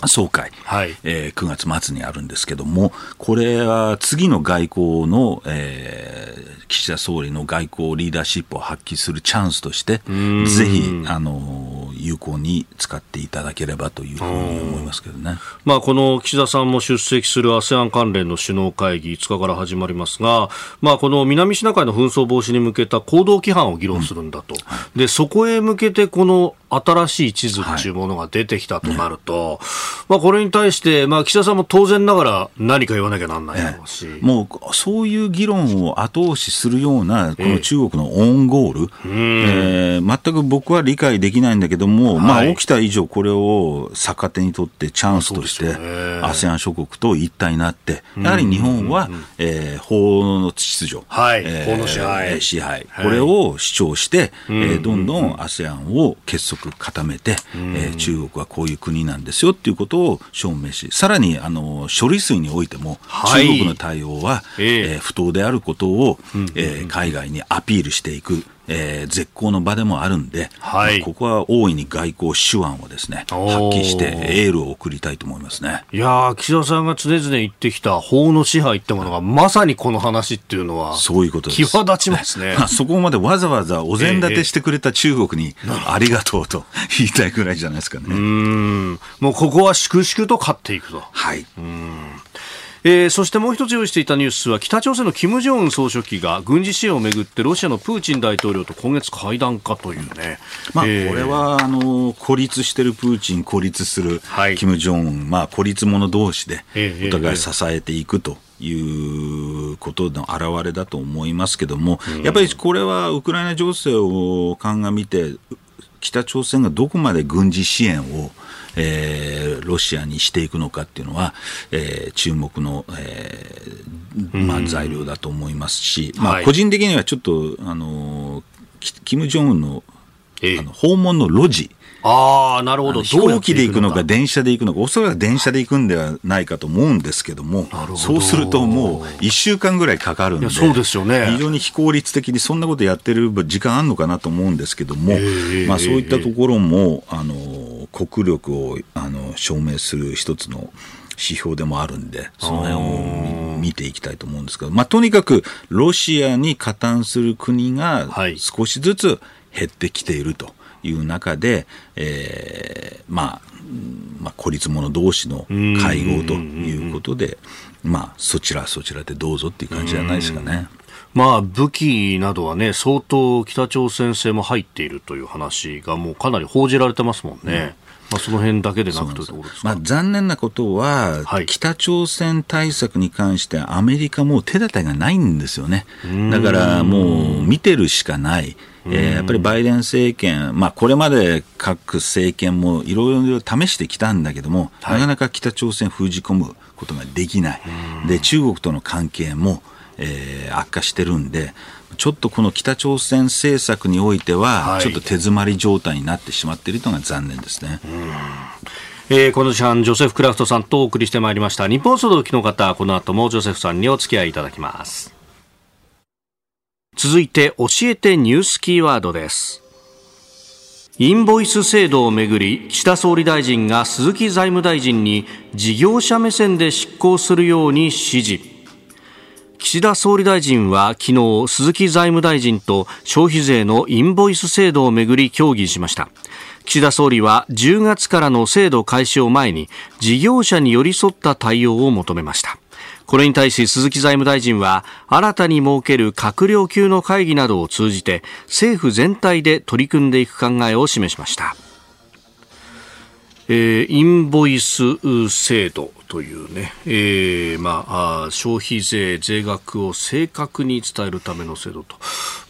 Speaker 3: 総会、
Speaker 1: はい。
Speaker 3: えー9月末にあるんですけども、これは次の外交の、えー岸田総理の外交リーダーシップを発揮するチャンスとして、ぜひ、あの有効に使っていただければというふうに思いますけどね。
Speaker 1: まあ、この岸田さんも出席する ASEAN 関連の首脳会議5日から始まりますが、まあ、この南シナ海の紛争防止に向けた行動規範を議論するんだと、でそこへ向けてこの新しい地図っていうものが出てきたとなると、まあ、これに対して、まあ、岸田さんも当然ながら何か言わなきゃなんないだろうし。
Speaker 3: もうそういう議論を後押しするような、この中国のオウンゴール、えー全く僕は理解できないんだけども、まあ、
Speaker 1: はい。
Speaker 3: 起きた以上、これを逆手にとってチャンスとして、ASEAN 諸国と一体になって、やはり日本は、えー法の秩序、
Speaker 1: はい。
Speaker 3: えー
Speaker 1: 法の支配。
Speaker 3: えー支配。
Speaker 1: はい。
Speaker 3: これを主張して、えーどんどん ASEAN を結束固めて、えー中国はこういう国なんですよっていうことを証明し、さらにあの処理水においても、
Speaker 1: はい。
Speaker 3: 中国の対応は、
Speaker 1: ええ。
Speaker 3: えー不当であることを、えー海外にアピールしていく、えー絶好の場でもあるんで、
Speaker 1: はい
Speaker 3: ここは大いに外交手腕をですね発揮してエールを送りたいと思いますね。
Speaker 1: いやー岸田さんが常々言ってきた法の支配ってものがまさにこの話っていうのは
Speaker 3: そういうことです。
Speaker 1: 際立ちますね。
Speaker 3: ま あそこまでわざわざお膳立てしてくれた中国にありがとうと言いたいくらいじゃないですかね。
Speaker 1: うんもうここは粛々と勝っていくと。
Speaker 3: はい。
Speaker 1: えーそしてもう一つ用意していたニュースは北朝鮮の金正恩総書記が軍事支援をめぐってロシアのプーチン大統領と今月会談かというね。
Speaker 3: まあ、こ
Speaker 1: えー。
Speaker 3: れはあの孤立してるプーチン、孤立する
Speaker 1: はい。
Speaker 3: 金正恩、まあ、孤立者同士で
Speaker 1: ええ
Speaker 3: お互い支えていくということの表れだと思いますけども、やっぱりこれはウクライナ情勢を鑑みて、北朝鮮がどこまで軍事支援を、えーロシアにしていくのかっていうのは、えー注目の、えーまあ、材料だと思いますし、まあ、
Speaker 1: はい
Speaker 3: 個人的にはちょっと、あのキ金正恩の
Speaker 1: ええ。
Speaker 3: あの訪問の路地、
Speaker 1: ああ、なるほど。
Speaker 3: 飛行機で行くのか、電車で行くのか、おそらく電車で行くんではないかと思うんですけども
Speaker 1: ど。
Speaker 3: そうするともう1週間ぐらいかかるんで、
Speaker 1: そうですよね。
Speaker 3: 非常に非効率的にそんなことやってる時間あるのかなと思うんですけども、
Speaker 1: ええ
Speaker 3: まあ、そういったところも、あの国力をあの証明する一つの指標でもあるんで、その辺を見見ていきたいと思うんですけど、まあ、とにかくロシアに加担する国が
Speaker 1: はい。
Speaker 3: 少しずつ減ってきているという中で、えーまあ、うんまあ、孤立者同士の会合ということで、まあ、そちらそちらでどうぞっていう感じじゃないですかね。
Speaker 1: まあ、武器などはね、相当北朝鮮製も入っているという話がもうかなり報じられてますもんね。まあ、その辺だけでなくと。
Speaker 3: まあ、残念なことは、
Speaker 1: はい
Speaker 3: 北朝鮮対策に関してアメリカもう手立てがないんですよね。だからもう見てるしかない。えーやっぱりバイデン政権、まあ、これまで各政権もいろいろ試してきたんだけども、
Speaker 1: はい
Speaker 3: なかなか北朝鮮封じ込むことができない。で、中国との関係も、えー悪化してるんで、ちょっとこの北朝鮮政策においては
Speaker 1: は、い
Speaker 3: ちょっと手詰まり状態になってしまっているのが残念ですね。
Speaker 1: えーこの時間、ジョセフ・クラフトさんとお送りしてまいりました。日本総動機の方、この後もジョセフさんにお付き合いいただきます。続いて、教えてニュースキーワードです。インボイス制度をめぐり、岸田総理大臣が鈴木財務大臣に事業者目線で執行するように指示。岸田総理大臣は昨日鈴木財務大臣と消費税のインボイス制度をめぐり協議しました。岸田総理は10月からの制度開始を前に事業者に寄り添った対応を求めました。これに対し鈴木財務大臣は新たに設ける閣僚級の会議などを通じて政府全体で取り組んでいく考えを示しました。えーインボイス制度。というね、えーまあ、消費税税額を正確に伝えるための制度と、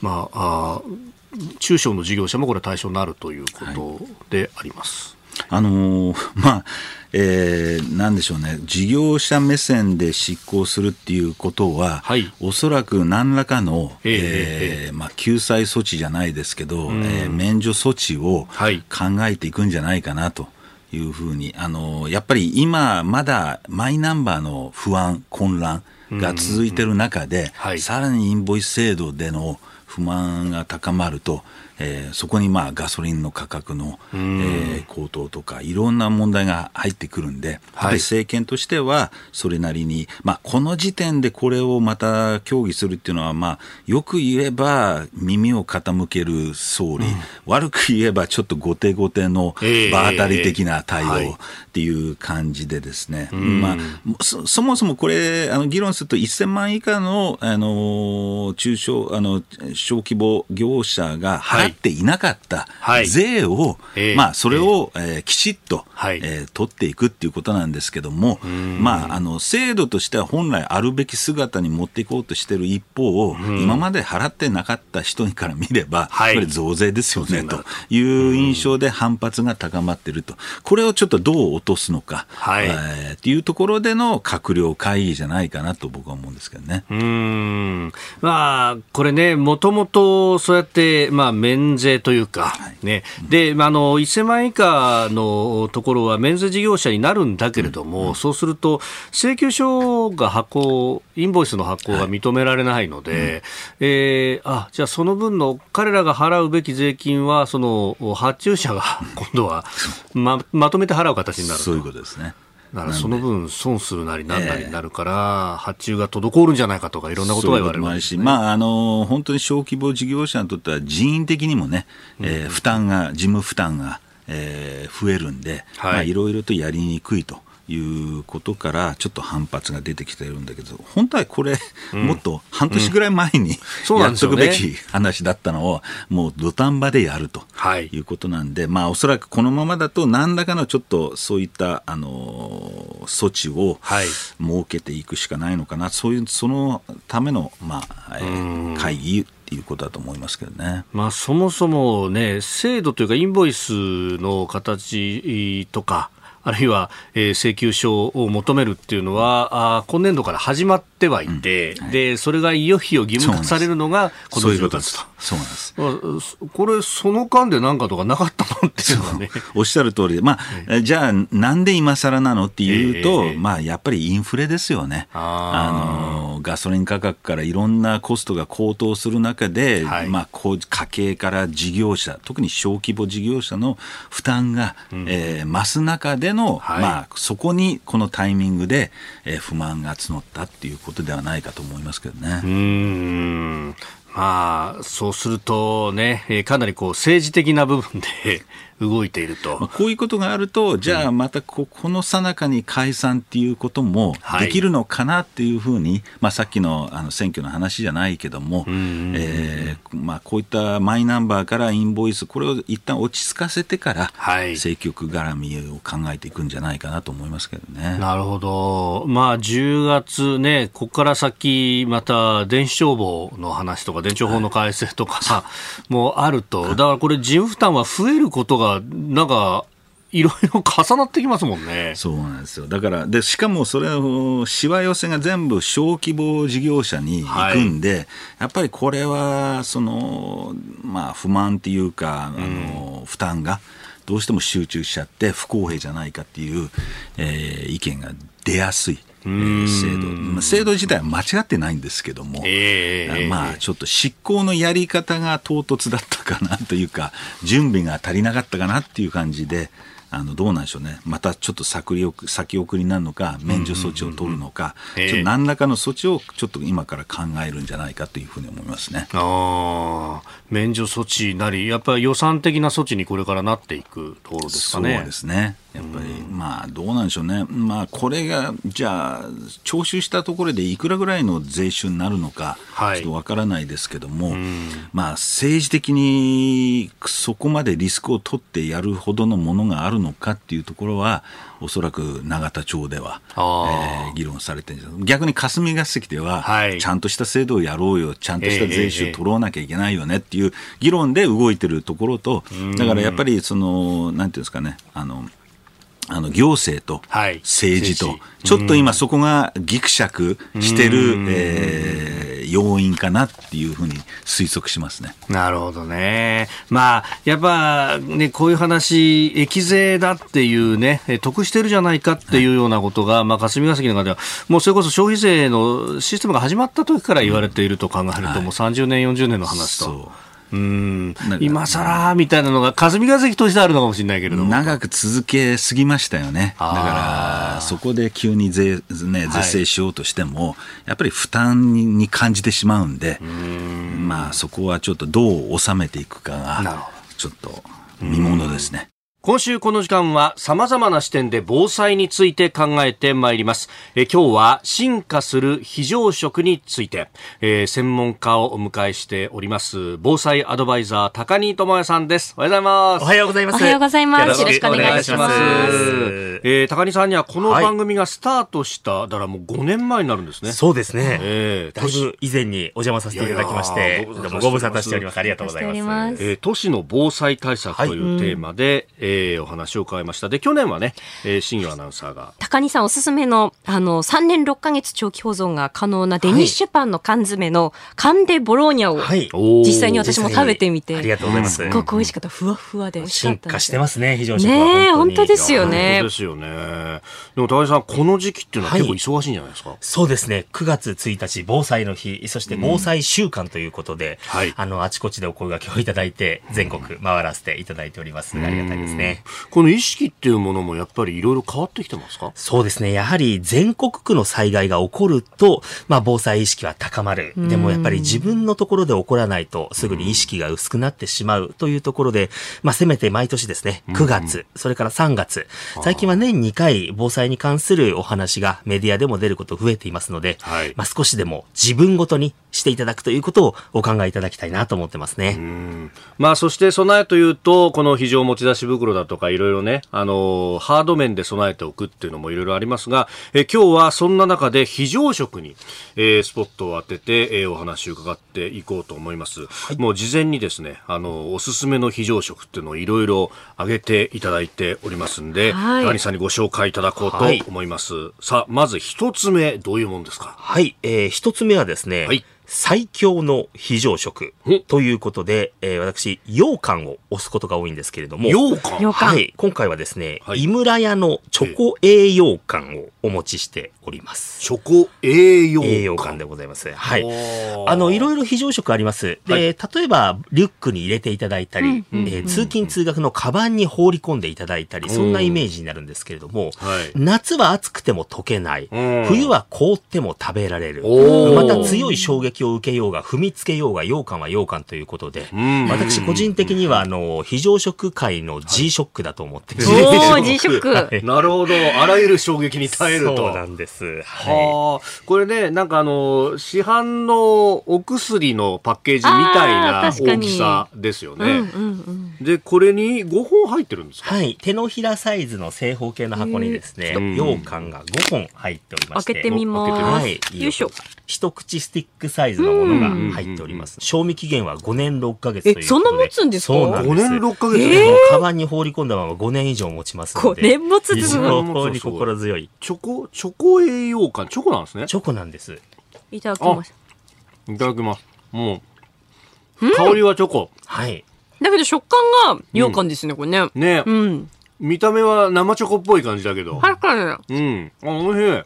Speaker 1: まあ、あー中小の事業者もこれ対象になるということであります。
Speaker 3: あのーまあ、えーなんでしょうね、事業者目線で執行するっていうことは、
Speaker 1: はい。
Speaker 3: おそらく何らかの、
Speaker 1: ええ
Speaker 3: えーまあ、救済措置じゃないですけど、えー免除措置を
Speaker 1: はい。
Speaker 3: 考えていくんじゃないかなと。いうふうに、あのーやっぱり今、まだマイナンバーの不安、混乱が続いてる中で、
Speaker 1: はい。
Speaker 3: さらにインボイス制度での不満が高まると、えー、そこにまあガソリンの価格の、えー、高騰とかいろんな問題が入ってくるんで、やっぱり政権としてはそれなりに、まあ、この時点でこれをまた協議するっていうのは、まあ、よく言えば耳を傾ける総理、うん、悪く言えばちょっと後手後手の場当たり的な対応っていう感じでですね、えーはい、まあ、そそもそもこれあの議論すると1000万以下のあの中小あの小規模業者が払っていなかった税を、はいまあ、それを、えー、きちっと、はい、えー、取っていくっていうことなんですけども、まあ、あの制度としては本来あるべき姿に持っていこうとしている一方を、今まで払ってなかった人から見れば、はい、これ増税ですよねという印象で反発が高まっていると、これをちょっとどう落とすのか、はい。えー、っていうところでの閣僚会議じゃないかなと僕は思うんですけどね。
Speaker 1: うん。まあ、これね、もともとそうやって、まあ、免税というか、ね、で、まあ、あの、1000万以下のところは免税事業者になるんだけれども、うん、そうすると、請求書が発行、インボイスの発行が認められないので、はいうん、えー、あ、じゃあその分の彼らが払うべき税金は、その発注者が今度はままとめて払う形になる
Speaker 3: そういうことですね。
Speaker 1: だからその分損するなりなんなりになるから、発注が滞るんじゃないかとか、いろんなことが言われる
Speaker 3: し、まあ、あの本当に小規模事業者にとっては人員的にもね、えー、負担が、事務負担が、えー、増えるんで、はいろいろとやりにくいと。いうことからちょっと反発が出てきてるんだけど本当はこれ、もっと半年ぐらい前に、やっとくべき話だったのをもう土壇場でやるとい。うことなんで、まあ、おそらくこのままだと何らかのちょっとそういったあの措置を設けていくしかないのかな、そういうそのための、まあえー、会議っていうことだと思いますけどね。
Speaker 1: まあ、そもそもね、制度というか、インボイスの形とか、あるいは、えー、請求書を求めるっていうのは、あ今年度から始まってはいて、うん。はい、で、それがいよいよ義務化されるのが今年度だと。
Speaker 3: そうなんです。
Speaker 1: これ、その間で何かとかなかったの？っていうのはね。
Speaker 3: おっしゃる通りで、まあ、じゃあ、なんで今更なのっていうと、えー、まあ、やっぱりインフレですよね。あの、ガソリン価格からいろんなコストが高騰する中で、はい、まあ、こう家計から事業者、特に小規模事業者の負担が、うん、えー、増す中での、はい、まあ、そこにこのタイミングで、えー、不満が募ったっていうことではないかと思いますけどね。
Speaker 1: うんまあ、そうするとね、かなりこう政治的な部分で動いていると。
Speaker 3: こういうことがあると、じゃあまたここのさなかに解散っていうこともできるのかなっていうふうに、はい、まあ、さっきのあの選挙の話じゃないけども、えー、まあ、こういったマイナンバーからインボイス、これを一旦落ち着かせてから、政局絡みを考えていくんじゃないかなと思いますけどね。
Speaker 1: なるほど。まあ、10月ね、ここから先、また電子帳簿の話とか、電帳法の改正とかもあると、だからこれ、事務負担は増えることがなんか、いろいろ重なってきますもんね。
Speaker 3: そうなんですよ。だから、で、しかもそれを、しわ寄せが全部小規模事業者に行くんで、はい、やっぱりこれは、その、まあ、不満っていうか、あの、うん、負担が、どうしても集中しちゃって不公平じゃないかっていう、えー、意見が出やすい。制度、制度自体は間違ってないんですけども、えー、まあちょっと執行のやり方が唐突だったかなというか、準備が足りなかったかなっていう感じで、あのどうなんでしょうね、またちょっと先送先送りになるのか、免除措置を取るのか、ちょっと何らかの措置をちょっと今から考えるんじゃないかというふうに思いますね。
Speaker 1: あ免除措置なり、やっぱり予算的な措置にこれからなっていくところですかね。
Speaker 3: そうですねやっぱり、まあ、どうなんでしょうね、まあ、これが、じゃあ、徴収したところでいくらぐらいの税収になるのか、ちょっとわからないですけども、まあ、政治的にそこまでリスクを取ってやるほどのものがあるのかっていうところは、おそらく永田町では、えー、議論されてるんです。逆に霞が関では、はい、ちゃんとした制度をやろうよ、ちゃんとした税収取ろうなきゃいけないよねっていう議論で動いてるところと、だからやっぱりその、なんていうんですかね、あのあの行政と
Speaker 1: はい。
Speaker 3: 政治と、ちょっと今そこがぎくしゃくしてる、えー要因かなっていうふうに推測しますね。
Speaker 1: なるほどね。まあ、やっぱね、こういう話、益税だっていうね、え得してるじゃないかっていうようなことが、まあ、霞が関の中では、もうそれこそ消費税のシステムが始まった時から言われていると考えると、もう30年、40年の話と。
Speaker 3: そう
Speaker 1: うん今更みたいなのが霞が関としてあるのかもしれないけれども。
Speaker 3: 長く続けすぎましたよね。だから、そこで急に税、ね、是正しようとしても、やっぱり負担に感じてしまうんで、まあそこはちょっとどう収めていくかが、ちょっと見ものですね。
Speaker 1: 今週この時間は様々な視点で防災について考えてまいります。え今日は進化する非常食について、えー専門家をお迎えしております。防災アドバイザー高荷智也さんです。おはようございます。
Speaker 4: おはようございます。
Speaker 2: おはようございます
Speaker 4: よろしくお願いします。
Speaker 1: えー高荷さんにはこの
Speaker 4: はい
Speaker 1: 番組がスタートした、だからもう5年前になるんですね。
Speaker 4: そうですね。
Speaker 1: えー
Speaker 4: だいぶ以前にお邪魔させていただきまし
Speaker 1: いやいや
Speaker 4: て、どうもご無沙汰しております。ありがとうございます。
Speaker 1: えー都市の防災対策というテーマで、えーお話を伺いました。で、去年はね、えー、新業アナウンサーが
Speaker 2: 高荷さんおすすめの、あの、3年6ヶ月長期保存が可能なデニッシュパンの缶詰のカンデボローニャを、
Speaker 4: はい。
Speaker 2: 実際に私も食べてみて、
Speaker 4: ありがとうございます。
Speaker 2: すごく美味しかった。ふわふわで
Speaker 4: 進化してますね、非常食は。
Speaker 2: ねえ、本当です
Speaker 4: よ。
Speaker 2: よね
Speaker 1: 本当。ですよね。でも高木さん、この時期っていうのは結構忙しいんじゃないですか、
Speaker 4: そうですね。9月1日、防災の日、そして防災週間ということで、
Speaker 1: はい
Speaker 4: あの、あちこちでお声掛けをいただいて、全国回らせていただいております。ありがたいですね。
Speaker 1: この意識っていうものもやっぱりいろいろ変わってきてますか？
Speaker 4: そうですね。やはり全国区の災害が起こると、まあ防災意識は高まる。でもやっぱり自分のところで起こらないとすぐに意識が薄くなってしまうというところで、まあせめて毎年ですね、9月、それから3月、最近は年2回防災に関するお話がメディアでも出ること増えていますので、
Speaker 1: はい。
Speaker 4: まあ少しでも自分ごとにしていただくということをお考えいただきたいなと思ってますね。
Speaker 1: まあそして備えというと、この非常持ち出し袋だとかいろいろね、あのーハード面で備えておくっていうのもいろいろありますが、え今日はそんな中で非常食に、えースポットを当てて、えーお話を伺っていこうと思います。もう事前にですね、あのおすすめの非常食っていうのをいろいろ挙げていただいておりますんで、
Speaker 2: はい。
Speaker 1: 高木さんにご紹介いただこうと
Speaker 4: はい。
Speaker 1: 思います。さあ、まず一つ目、どういうもんですか？
Speaker 4: はい、えー一つ目はですね、
Speaker 1: はい
Speaker 4: 最強の非常食
Speaker 1: ん
Speaker 4: ということで、えー私、羊羹を押すことが多いんですけれども、
Speaker 1: 羊羹
Speaker 4: はい、今回はですね、
Speaker 1: はい。
Speaker 4: 井村屋のチョコ栄養羹をお持ちしております。
Speaker 1: チョコ栄養
Speaker 4: 栄養羹でございます。はいあの、いろいろ非常食あります。で、
Speaker 1: はい
Speaker 4: 例えば、リュックに入れていただいたり、
Speaker 2: うんうん
Speaker 4: えー通勤通学のカバンに放り込んでいただいたり、そんなイメージになるんですけれども、
Speaker 1: はい
Speaker 4: 夏は暑くても溶けない。
Speaker 1: うん
Speaker 4: 冬は凍っても食べられる。また強い衝撃を受けようが、踏みつけようが、羊羹は羊羹ということで、
Speaker 1: ん
Speaker 4: 私個人的には、あの、非常食界の G ショックだと思ってるんです
Speaker 2: おー G ショック
Speaker 4: はい
Speaker 1: なるほど。あらゆる衝撃に耐えると。
Speaker 4: そうなんです。はい。
Speaker 1: はあ、これね、なんかあの、市販のお薬のパッケージみたい
Speaker 2: あ
Speaker 1: な大きさですよ
Speaker 2: うんう
Speaker 1: ね。
Speaker 2: んうん。
Speaker 1: で、これに5本入ってるんですか？
Speaker 4: はい。手のひらサイズの正方形の箱にですね、
Speaker 1: うん
Speaker 4: 羊羹が5本入っておりまして。
Speaker 2: 開けてみます。
Speaker 4: はい。
Speaker 2: よいしょ。
Speaker 4: 一口スティックサイズのものが入っております。賞味期限は5年6ヶ月ということで。
Speaker 2: えそんな持つんですか？
Speaker 4: そうなんです。
Speaker 1: 5年6ヶ月
Speaker 2: え
Speaker 1: で、
Speaker 4: もうカバンに放り込んだまま5年以上持ちますので。
Speaker 2: 5年持つって
Speaker 4: 非
Speaker 2: すごい
Speaker 4: 常に心強い。
Speaker 1: チョコ、チョコ栄養感、チョコなんですね？
Speaker 4: チョコなんです。
Speaker 2: いただきます。
Speaker 1: いただきます。もう、香りはチョコ。
Speaker 4: はい。
Speaker 2: だけど食感が羊羹ですね、これね。
Speaker 1: ね、
Speaker 2: うん。
Speaker 1: 見た目は生チョコっぽい感じだけど。
Speaker 2: 確かに。
Speaker 1: うん。あ、美味しい。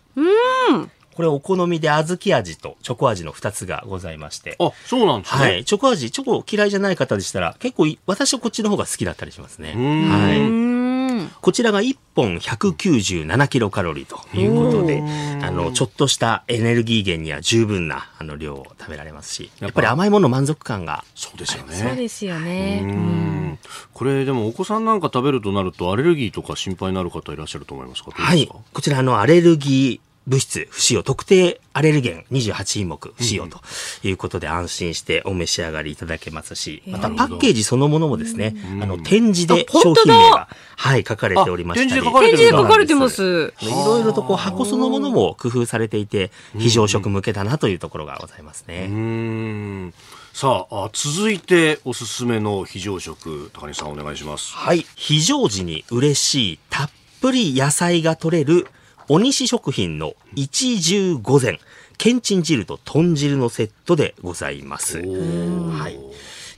Speaker 4: これお好みで小豆味とチョコ味の2つがございまして。
Speaker 1: あ、そうなんですね。
Speaker 4: はい。チョコ味、チョコ嫌いじゃない方でしたら、結構い、私はこっちの方が好きだったりしますね。
Speaker 1: ん
Speaker 4: は
Speaker 2: う
Speaker 4: い。こちらが1本197キロカロリーということで、あの、ちょっとしたエネルギー源には十分な、あの、量を食べられますし、やっぱり甘いもの満足感が、
Speaker 1: そうですよね。
Speaker 2: そうですよね。
Speaker 1: これでもお子さんなんか食べるとなるとアレルギーとか心配になる方いらっしゃると思いますか？
Speaker 4: はい。こちら、あの、アレルギー物質不使用、特定アレルゲン28品目不使用ということで安心してお召し上がりいただけますし、またパッケージそのものもですね、あの、展示で商品名が、はい、書かれておりましたり。
Speaker 1: あ展示で書かれ
Speaker 2: 展
Speaker 1: てるんだ
Speaker 2: 示で書かれてます。
Speaker 4: いろいろとこう箱そのものも工夫されていて、非常食向けだなというところがございます
Speaker 1: う
Speaker 4: ね。
Speaker 1: ん。さああ続いておすすめの非常食高西さんお願いします。
Speaker 4: はい。非常時に嬉しいたっぷり野菜が取れる、お西食品の一汁御膳、けんちん汁と豚汁のセットでございます。はい。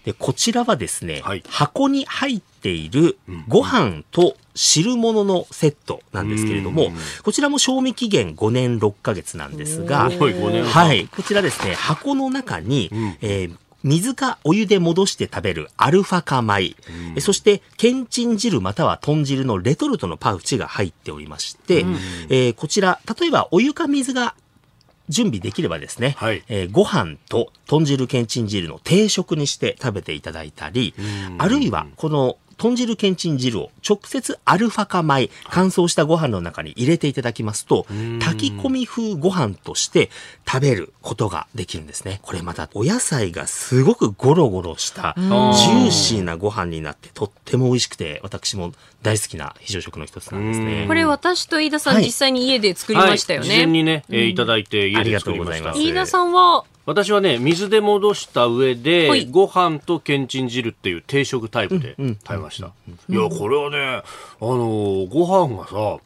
Speaker 4: で、こちらはですね、
Speaker 1: はい。
Speaker 4: 箱に入っているご飯と汁物のセットなんですけれども、こちらも賞味期限5年6ヶ月なんですが、
Speaker 1: おー5年
Speaker 4: はい、こちらですね、箱の中に、えー水かお湯で戻して食べるアルファ化米、えそして、けんちん汁または豚汁のレトルトのパウチが入っておりまして、えーこちら、例えばお湯か水が準備できればですね、
Speaker 1: はい。
Speaker 4: えーご飯と豚汁けんちん汁の定食にして食べていただいたり、あるいはこの豚汁けんちん汁を直接アルファ化米、乾燥したご飯の中に入れていただきますと、炊き込み風ご飯として食べることができるんですね。これまたお野菜がすごくゴロゴロした、ジューシーなご飯になってとっても美味しくて、私も大好きな非常食の一つなんですね。
Speaker 2: これ私と飯田さん、
Speaker 4: はい。
Speaker 2: 実際に家で作りましたよ
Speaker 1: はい、事前
Speaker 2: ね。
Speaker 1: にね、えーいただいて家で作りました。
Speaker 4: ありがとうございます。
Speaker 2: 飯田さんは、
Speaker 1: 私はね水で戻した上で、
Speaker 2: はい。
Speaker 1: ご飯とけんちん汁っていう定食タイプで食べました、いやこれはねあのーご飯がさ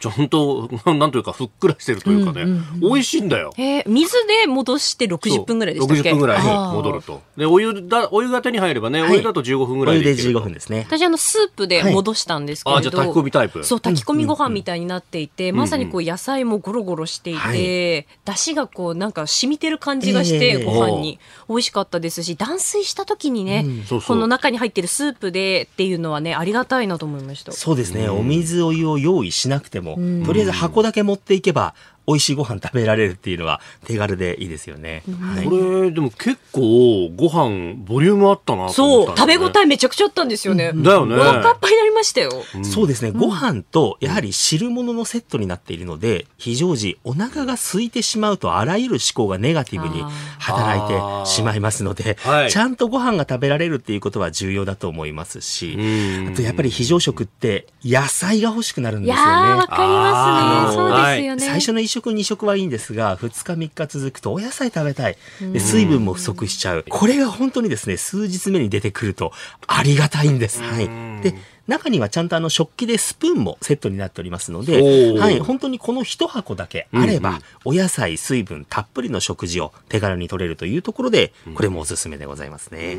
Speaker 1: ちゃんとなんというかふっくらしてるというかね、美味しいんだよ。
Speaker 2: えー水で戻して60分ぐらいでしたっけ
Speaker 1: 60分ぐらい戻ると。でお湯だお湯が手に入ればね、
Speaker 4: はい。
Speaker 1: お湯だと15分ぐらい
Speaker 4: お湯で15
Speaker 1: いけると。
Speaker 4: 分ですね。
Speaker 2: 私あのスープで戻したんですけれど、
Speaker 1: あじゃあ炊き込みタイプ？
Speaker 2: そう炊き込みご飯みたいになっていて、まさにこう野菜もゴロゴロしていて、
Speaker 4: はい。
Speaker 2: 出汁がこうなんか染みてる感じがして、
Speaker 4: ええ。
Speaker 2: ご飯に。美味しかったですし断水した時にね、
Speaker 1: そうそう。
Speaker 2: この中に入ってるスープでっていうのはねありがたいなと思いました。
Speaker 4: そうですね、お水お湯を用意しなくても、とりあえず箱だけ持っていけば、美味しいご飯食べられるっていうのは手軽でいいですよね。はい。
Speaker 1: これでも結構ご飯ボリュームあったなと
Speaker 2: そう食べ応えめちゃくちゃあったんですよね、
Speaker 1: だよね。
Speaker 2: お腹いっぱいになりましたよ、
Speaker 4: そうですね、ご飯とやはり汁物のセットになっているので、非常時お腹が空いてしまうとあらゆる思考がネガティブに働いてしまいますので、
Speaker 1: はい。
Speaker 4: ちゃんとご飯が食べられるっていうことは重要だと思いますし、
Speaker 1: うん。
Speaker 4: あとやっぱり非常食って野菜が欲しくなるん
Speaker 2: い
Speaker 4: ですよね。
Speaker 2: わ。かりますね。そうですよね、
Speaker 4: 最初の1食2食はいいんですが2日3日続くとお野菜食べたい。で水分も不足しちゃう。これが本当にですね数日目に出てくるとありがたいんです。はい。で中にはちゃんとあの食器でスプーンもセットになっておりますの
Speaker 1: お
Speaker 4: で、
Speaker 1: ー。
Speaker 4: はい、本当にこの一箱だけあれば、お野菜、水分たっぷりの食事を手軽に取れるというところで、これもおすすめでございますね。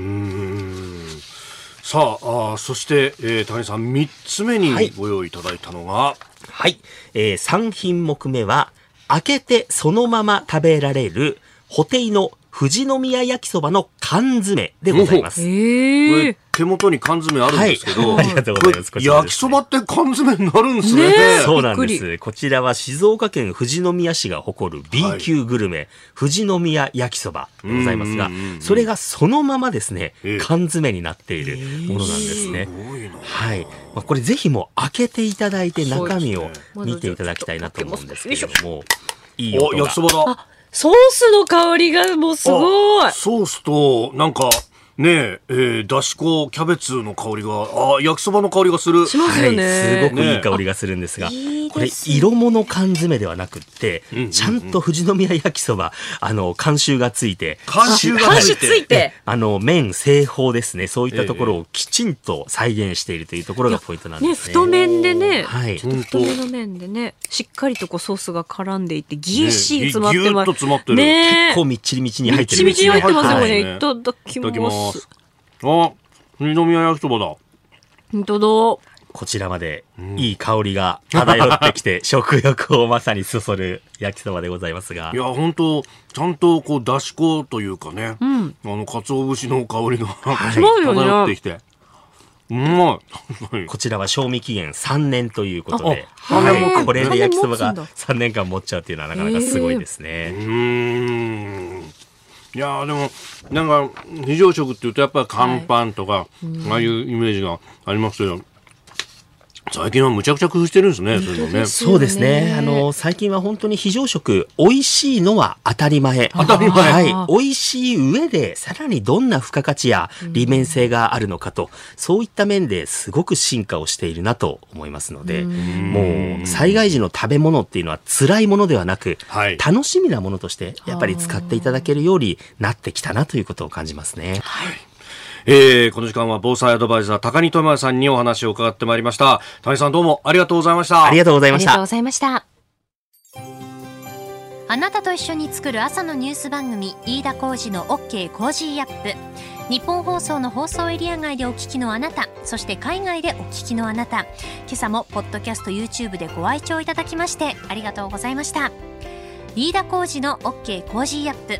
Speaker 1: さああーそして、えー、谷さん3つ目に
Speaker 4: はい。
Speaker 1: ご用意いただいたのが、
Speaker 4: はい。えー、3品目目は、開けてそのまま食べられる、ホテイの富士宮焼きそばの缶詰でございます。
Speaker 1: こ
Speaker 2: え
Speaker 1: れ手元に缶詰あるんですけど、
Speaker 4: はいありがとうございます
Speaker 1: 焼きそばって缶詰になるんですね。
Speaker 2: ねえ
Speaker 4: そうなんです。こちらは静岡県富士宮市が誇る B 級グルメ、富士宮焼きそばでございますがそれがそのままですね
Speaker 1: ええ、
Speaker 4: 缶詰になっているものなんですね。
Speaker 1: すごいな。
Speaker 4: はい。まあ、これぜひもう開けていただいて中身を見ていただきたいなと思うんですけれども、いい
Speaker 1: お
Speaker 4: 音が
Speaker 1: 焼きそばだ。
Speaker 2: ソースの香りがもうすごい。
Speaker 1: ソースとなんかねええー、だし粉キャベツの香りがあ焼きそばの香りがする。
Speaker 2: しますよね、
Speaker 4: はい、すごくいい香りがするんですが、
Speaker 2: いい
Speaker 4: これ色物缶詰ではなくって、
Speaker 1: んうん
Speaker 4: ちゃんと富士宮焼きそばあの監修がついて。
Speaker 1: 監修がついて。
Speaker 2: ついて。
Speaker 4: あの麺製法ですね。そういったところをきちんと再現しているというところがポイントなん
Speaker 2: ね
Speaker 4: ですね。
Speaker 2: 太麺でね、
Speaker 4: はい。
Speaker 2: ちょっと太めの麺でねしっかりとこうソースが絡んでいてぎっしり詰まって
Speaker 1: ぎぎゅっ
Speaker 2: ます
Speaker 1: と詰まってる。
Speaker 2: ね
Speaker 4: 結構みっちりみっちりに入ってる
Speaker 2: みちみちに入ってますよ
Speaker 1: はい。
Speaker 2: ね、いただき
Speaker 1: いただき
Speaker 2: ま
Speaker 1: ますす。あ、二宮焼きそばだ。
Speaker 2: 本当だ
Speaker 4: こちらまでいい香りが漂ってきて、食欲をまさにそそる焼きそばでございますが
Speaker 1: い。や本当ちゃんとこうだし粉というかね、
Speaker 2: ん
Speaker 1: あの鰹節の香りが
Speaker 4: い
Speaker 2: そうよね
Speaker 1: 漂ってきて、うまい。
Speaker 4: こちらは賞味期限3年ということで、はいこれで焼きそばが
Speaker 2: 三年持つんだ
Speaker 4: 3年間持っちゃうっていうのはなかなかすごいですね。
Speaker 1: うーんいやーでもなんか非常食っていうとやっぱり乾パンとか、ああいうイメージがありますけど最近はむちゃくちゃ工夫してるんですねそういうのね。
Speaker 4: そうですね。あの、最近は本当に非常食、美味しいのは当たり前。当
Speaker 1: たり前。
Speaker 4: はい。美味しい上で、さらにどんな付加価値や利便性があるのかと、そういった面ですごく進化をしているなと思いますので、もう、災害時の食べ物っていうのは辛いものではなく、
Speaker 1: はい。
Speaker 4: 楽しみなものとして、やっぱり使っていただけるようになってきたなということを感じますね。
Speaker 1: えー、この時間は防災アドバイザー高荷智也さんにお話を伺ってまいりました。高荷さんどうもありがとうございました。
Speaker 4: ありがとうございました。
Speaker 2: ありがとうございました。あなたと一緒に作る朝のニュース番組飯田浩二の OK コージーアップ。ニッポン放送の放送エリア外でお聞きのあなたそして海外でお聞きのあなた。今朝もポッドキャスト YouTube でご愛聴いただきましてありがとうございました。飯田浩二の OK コージーアップ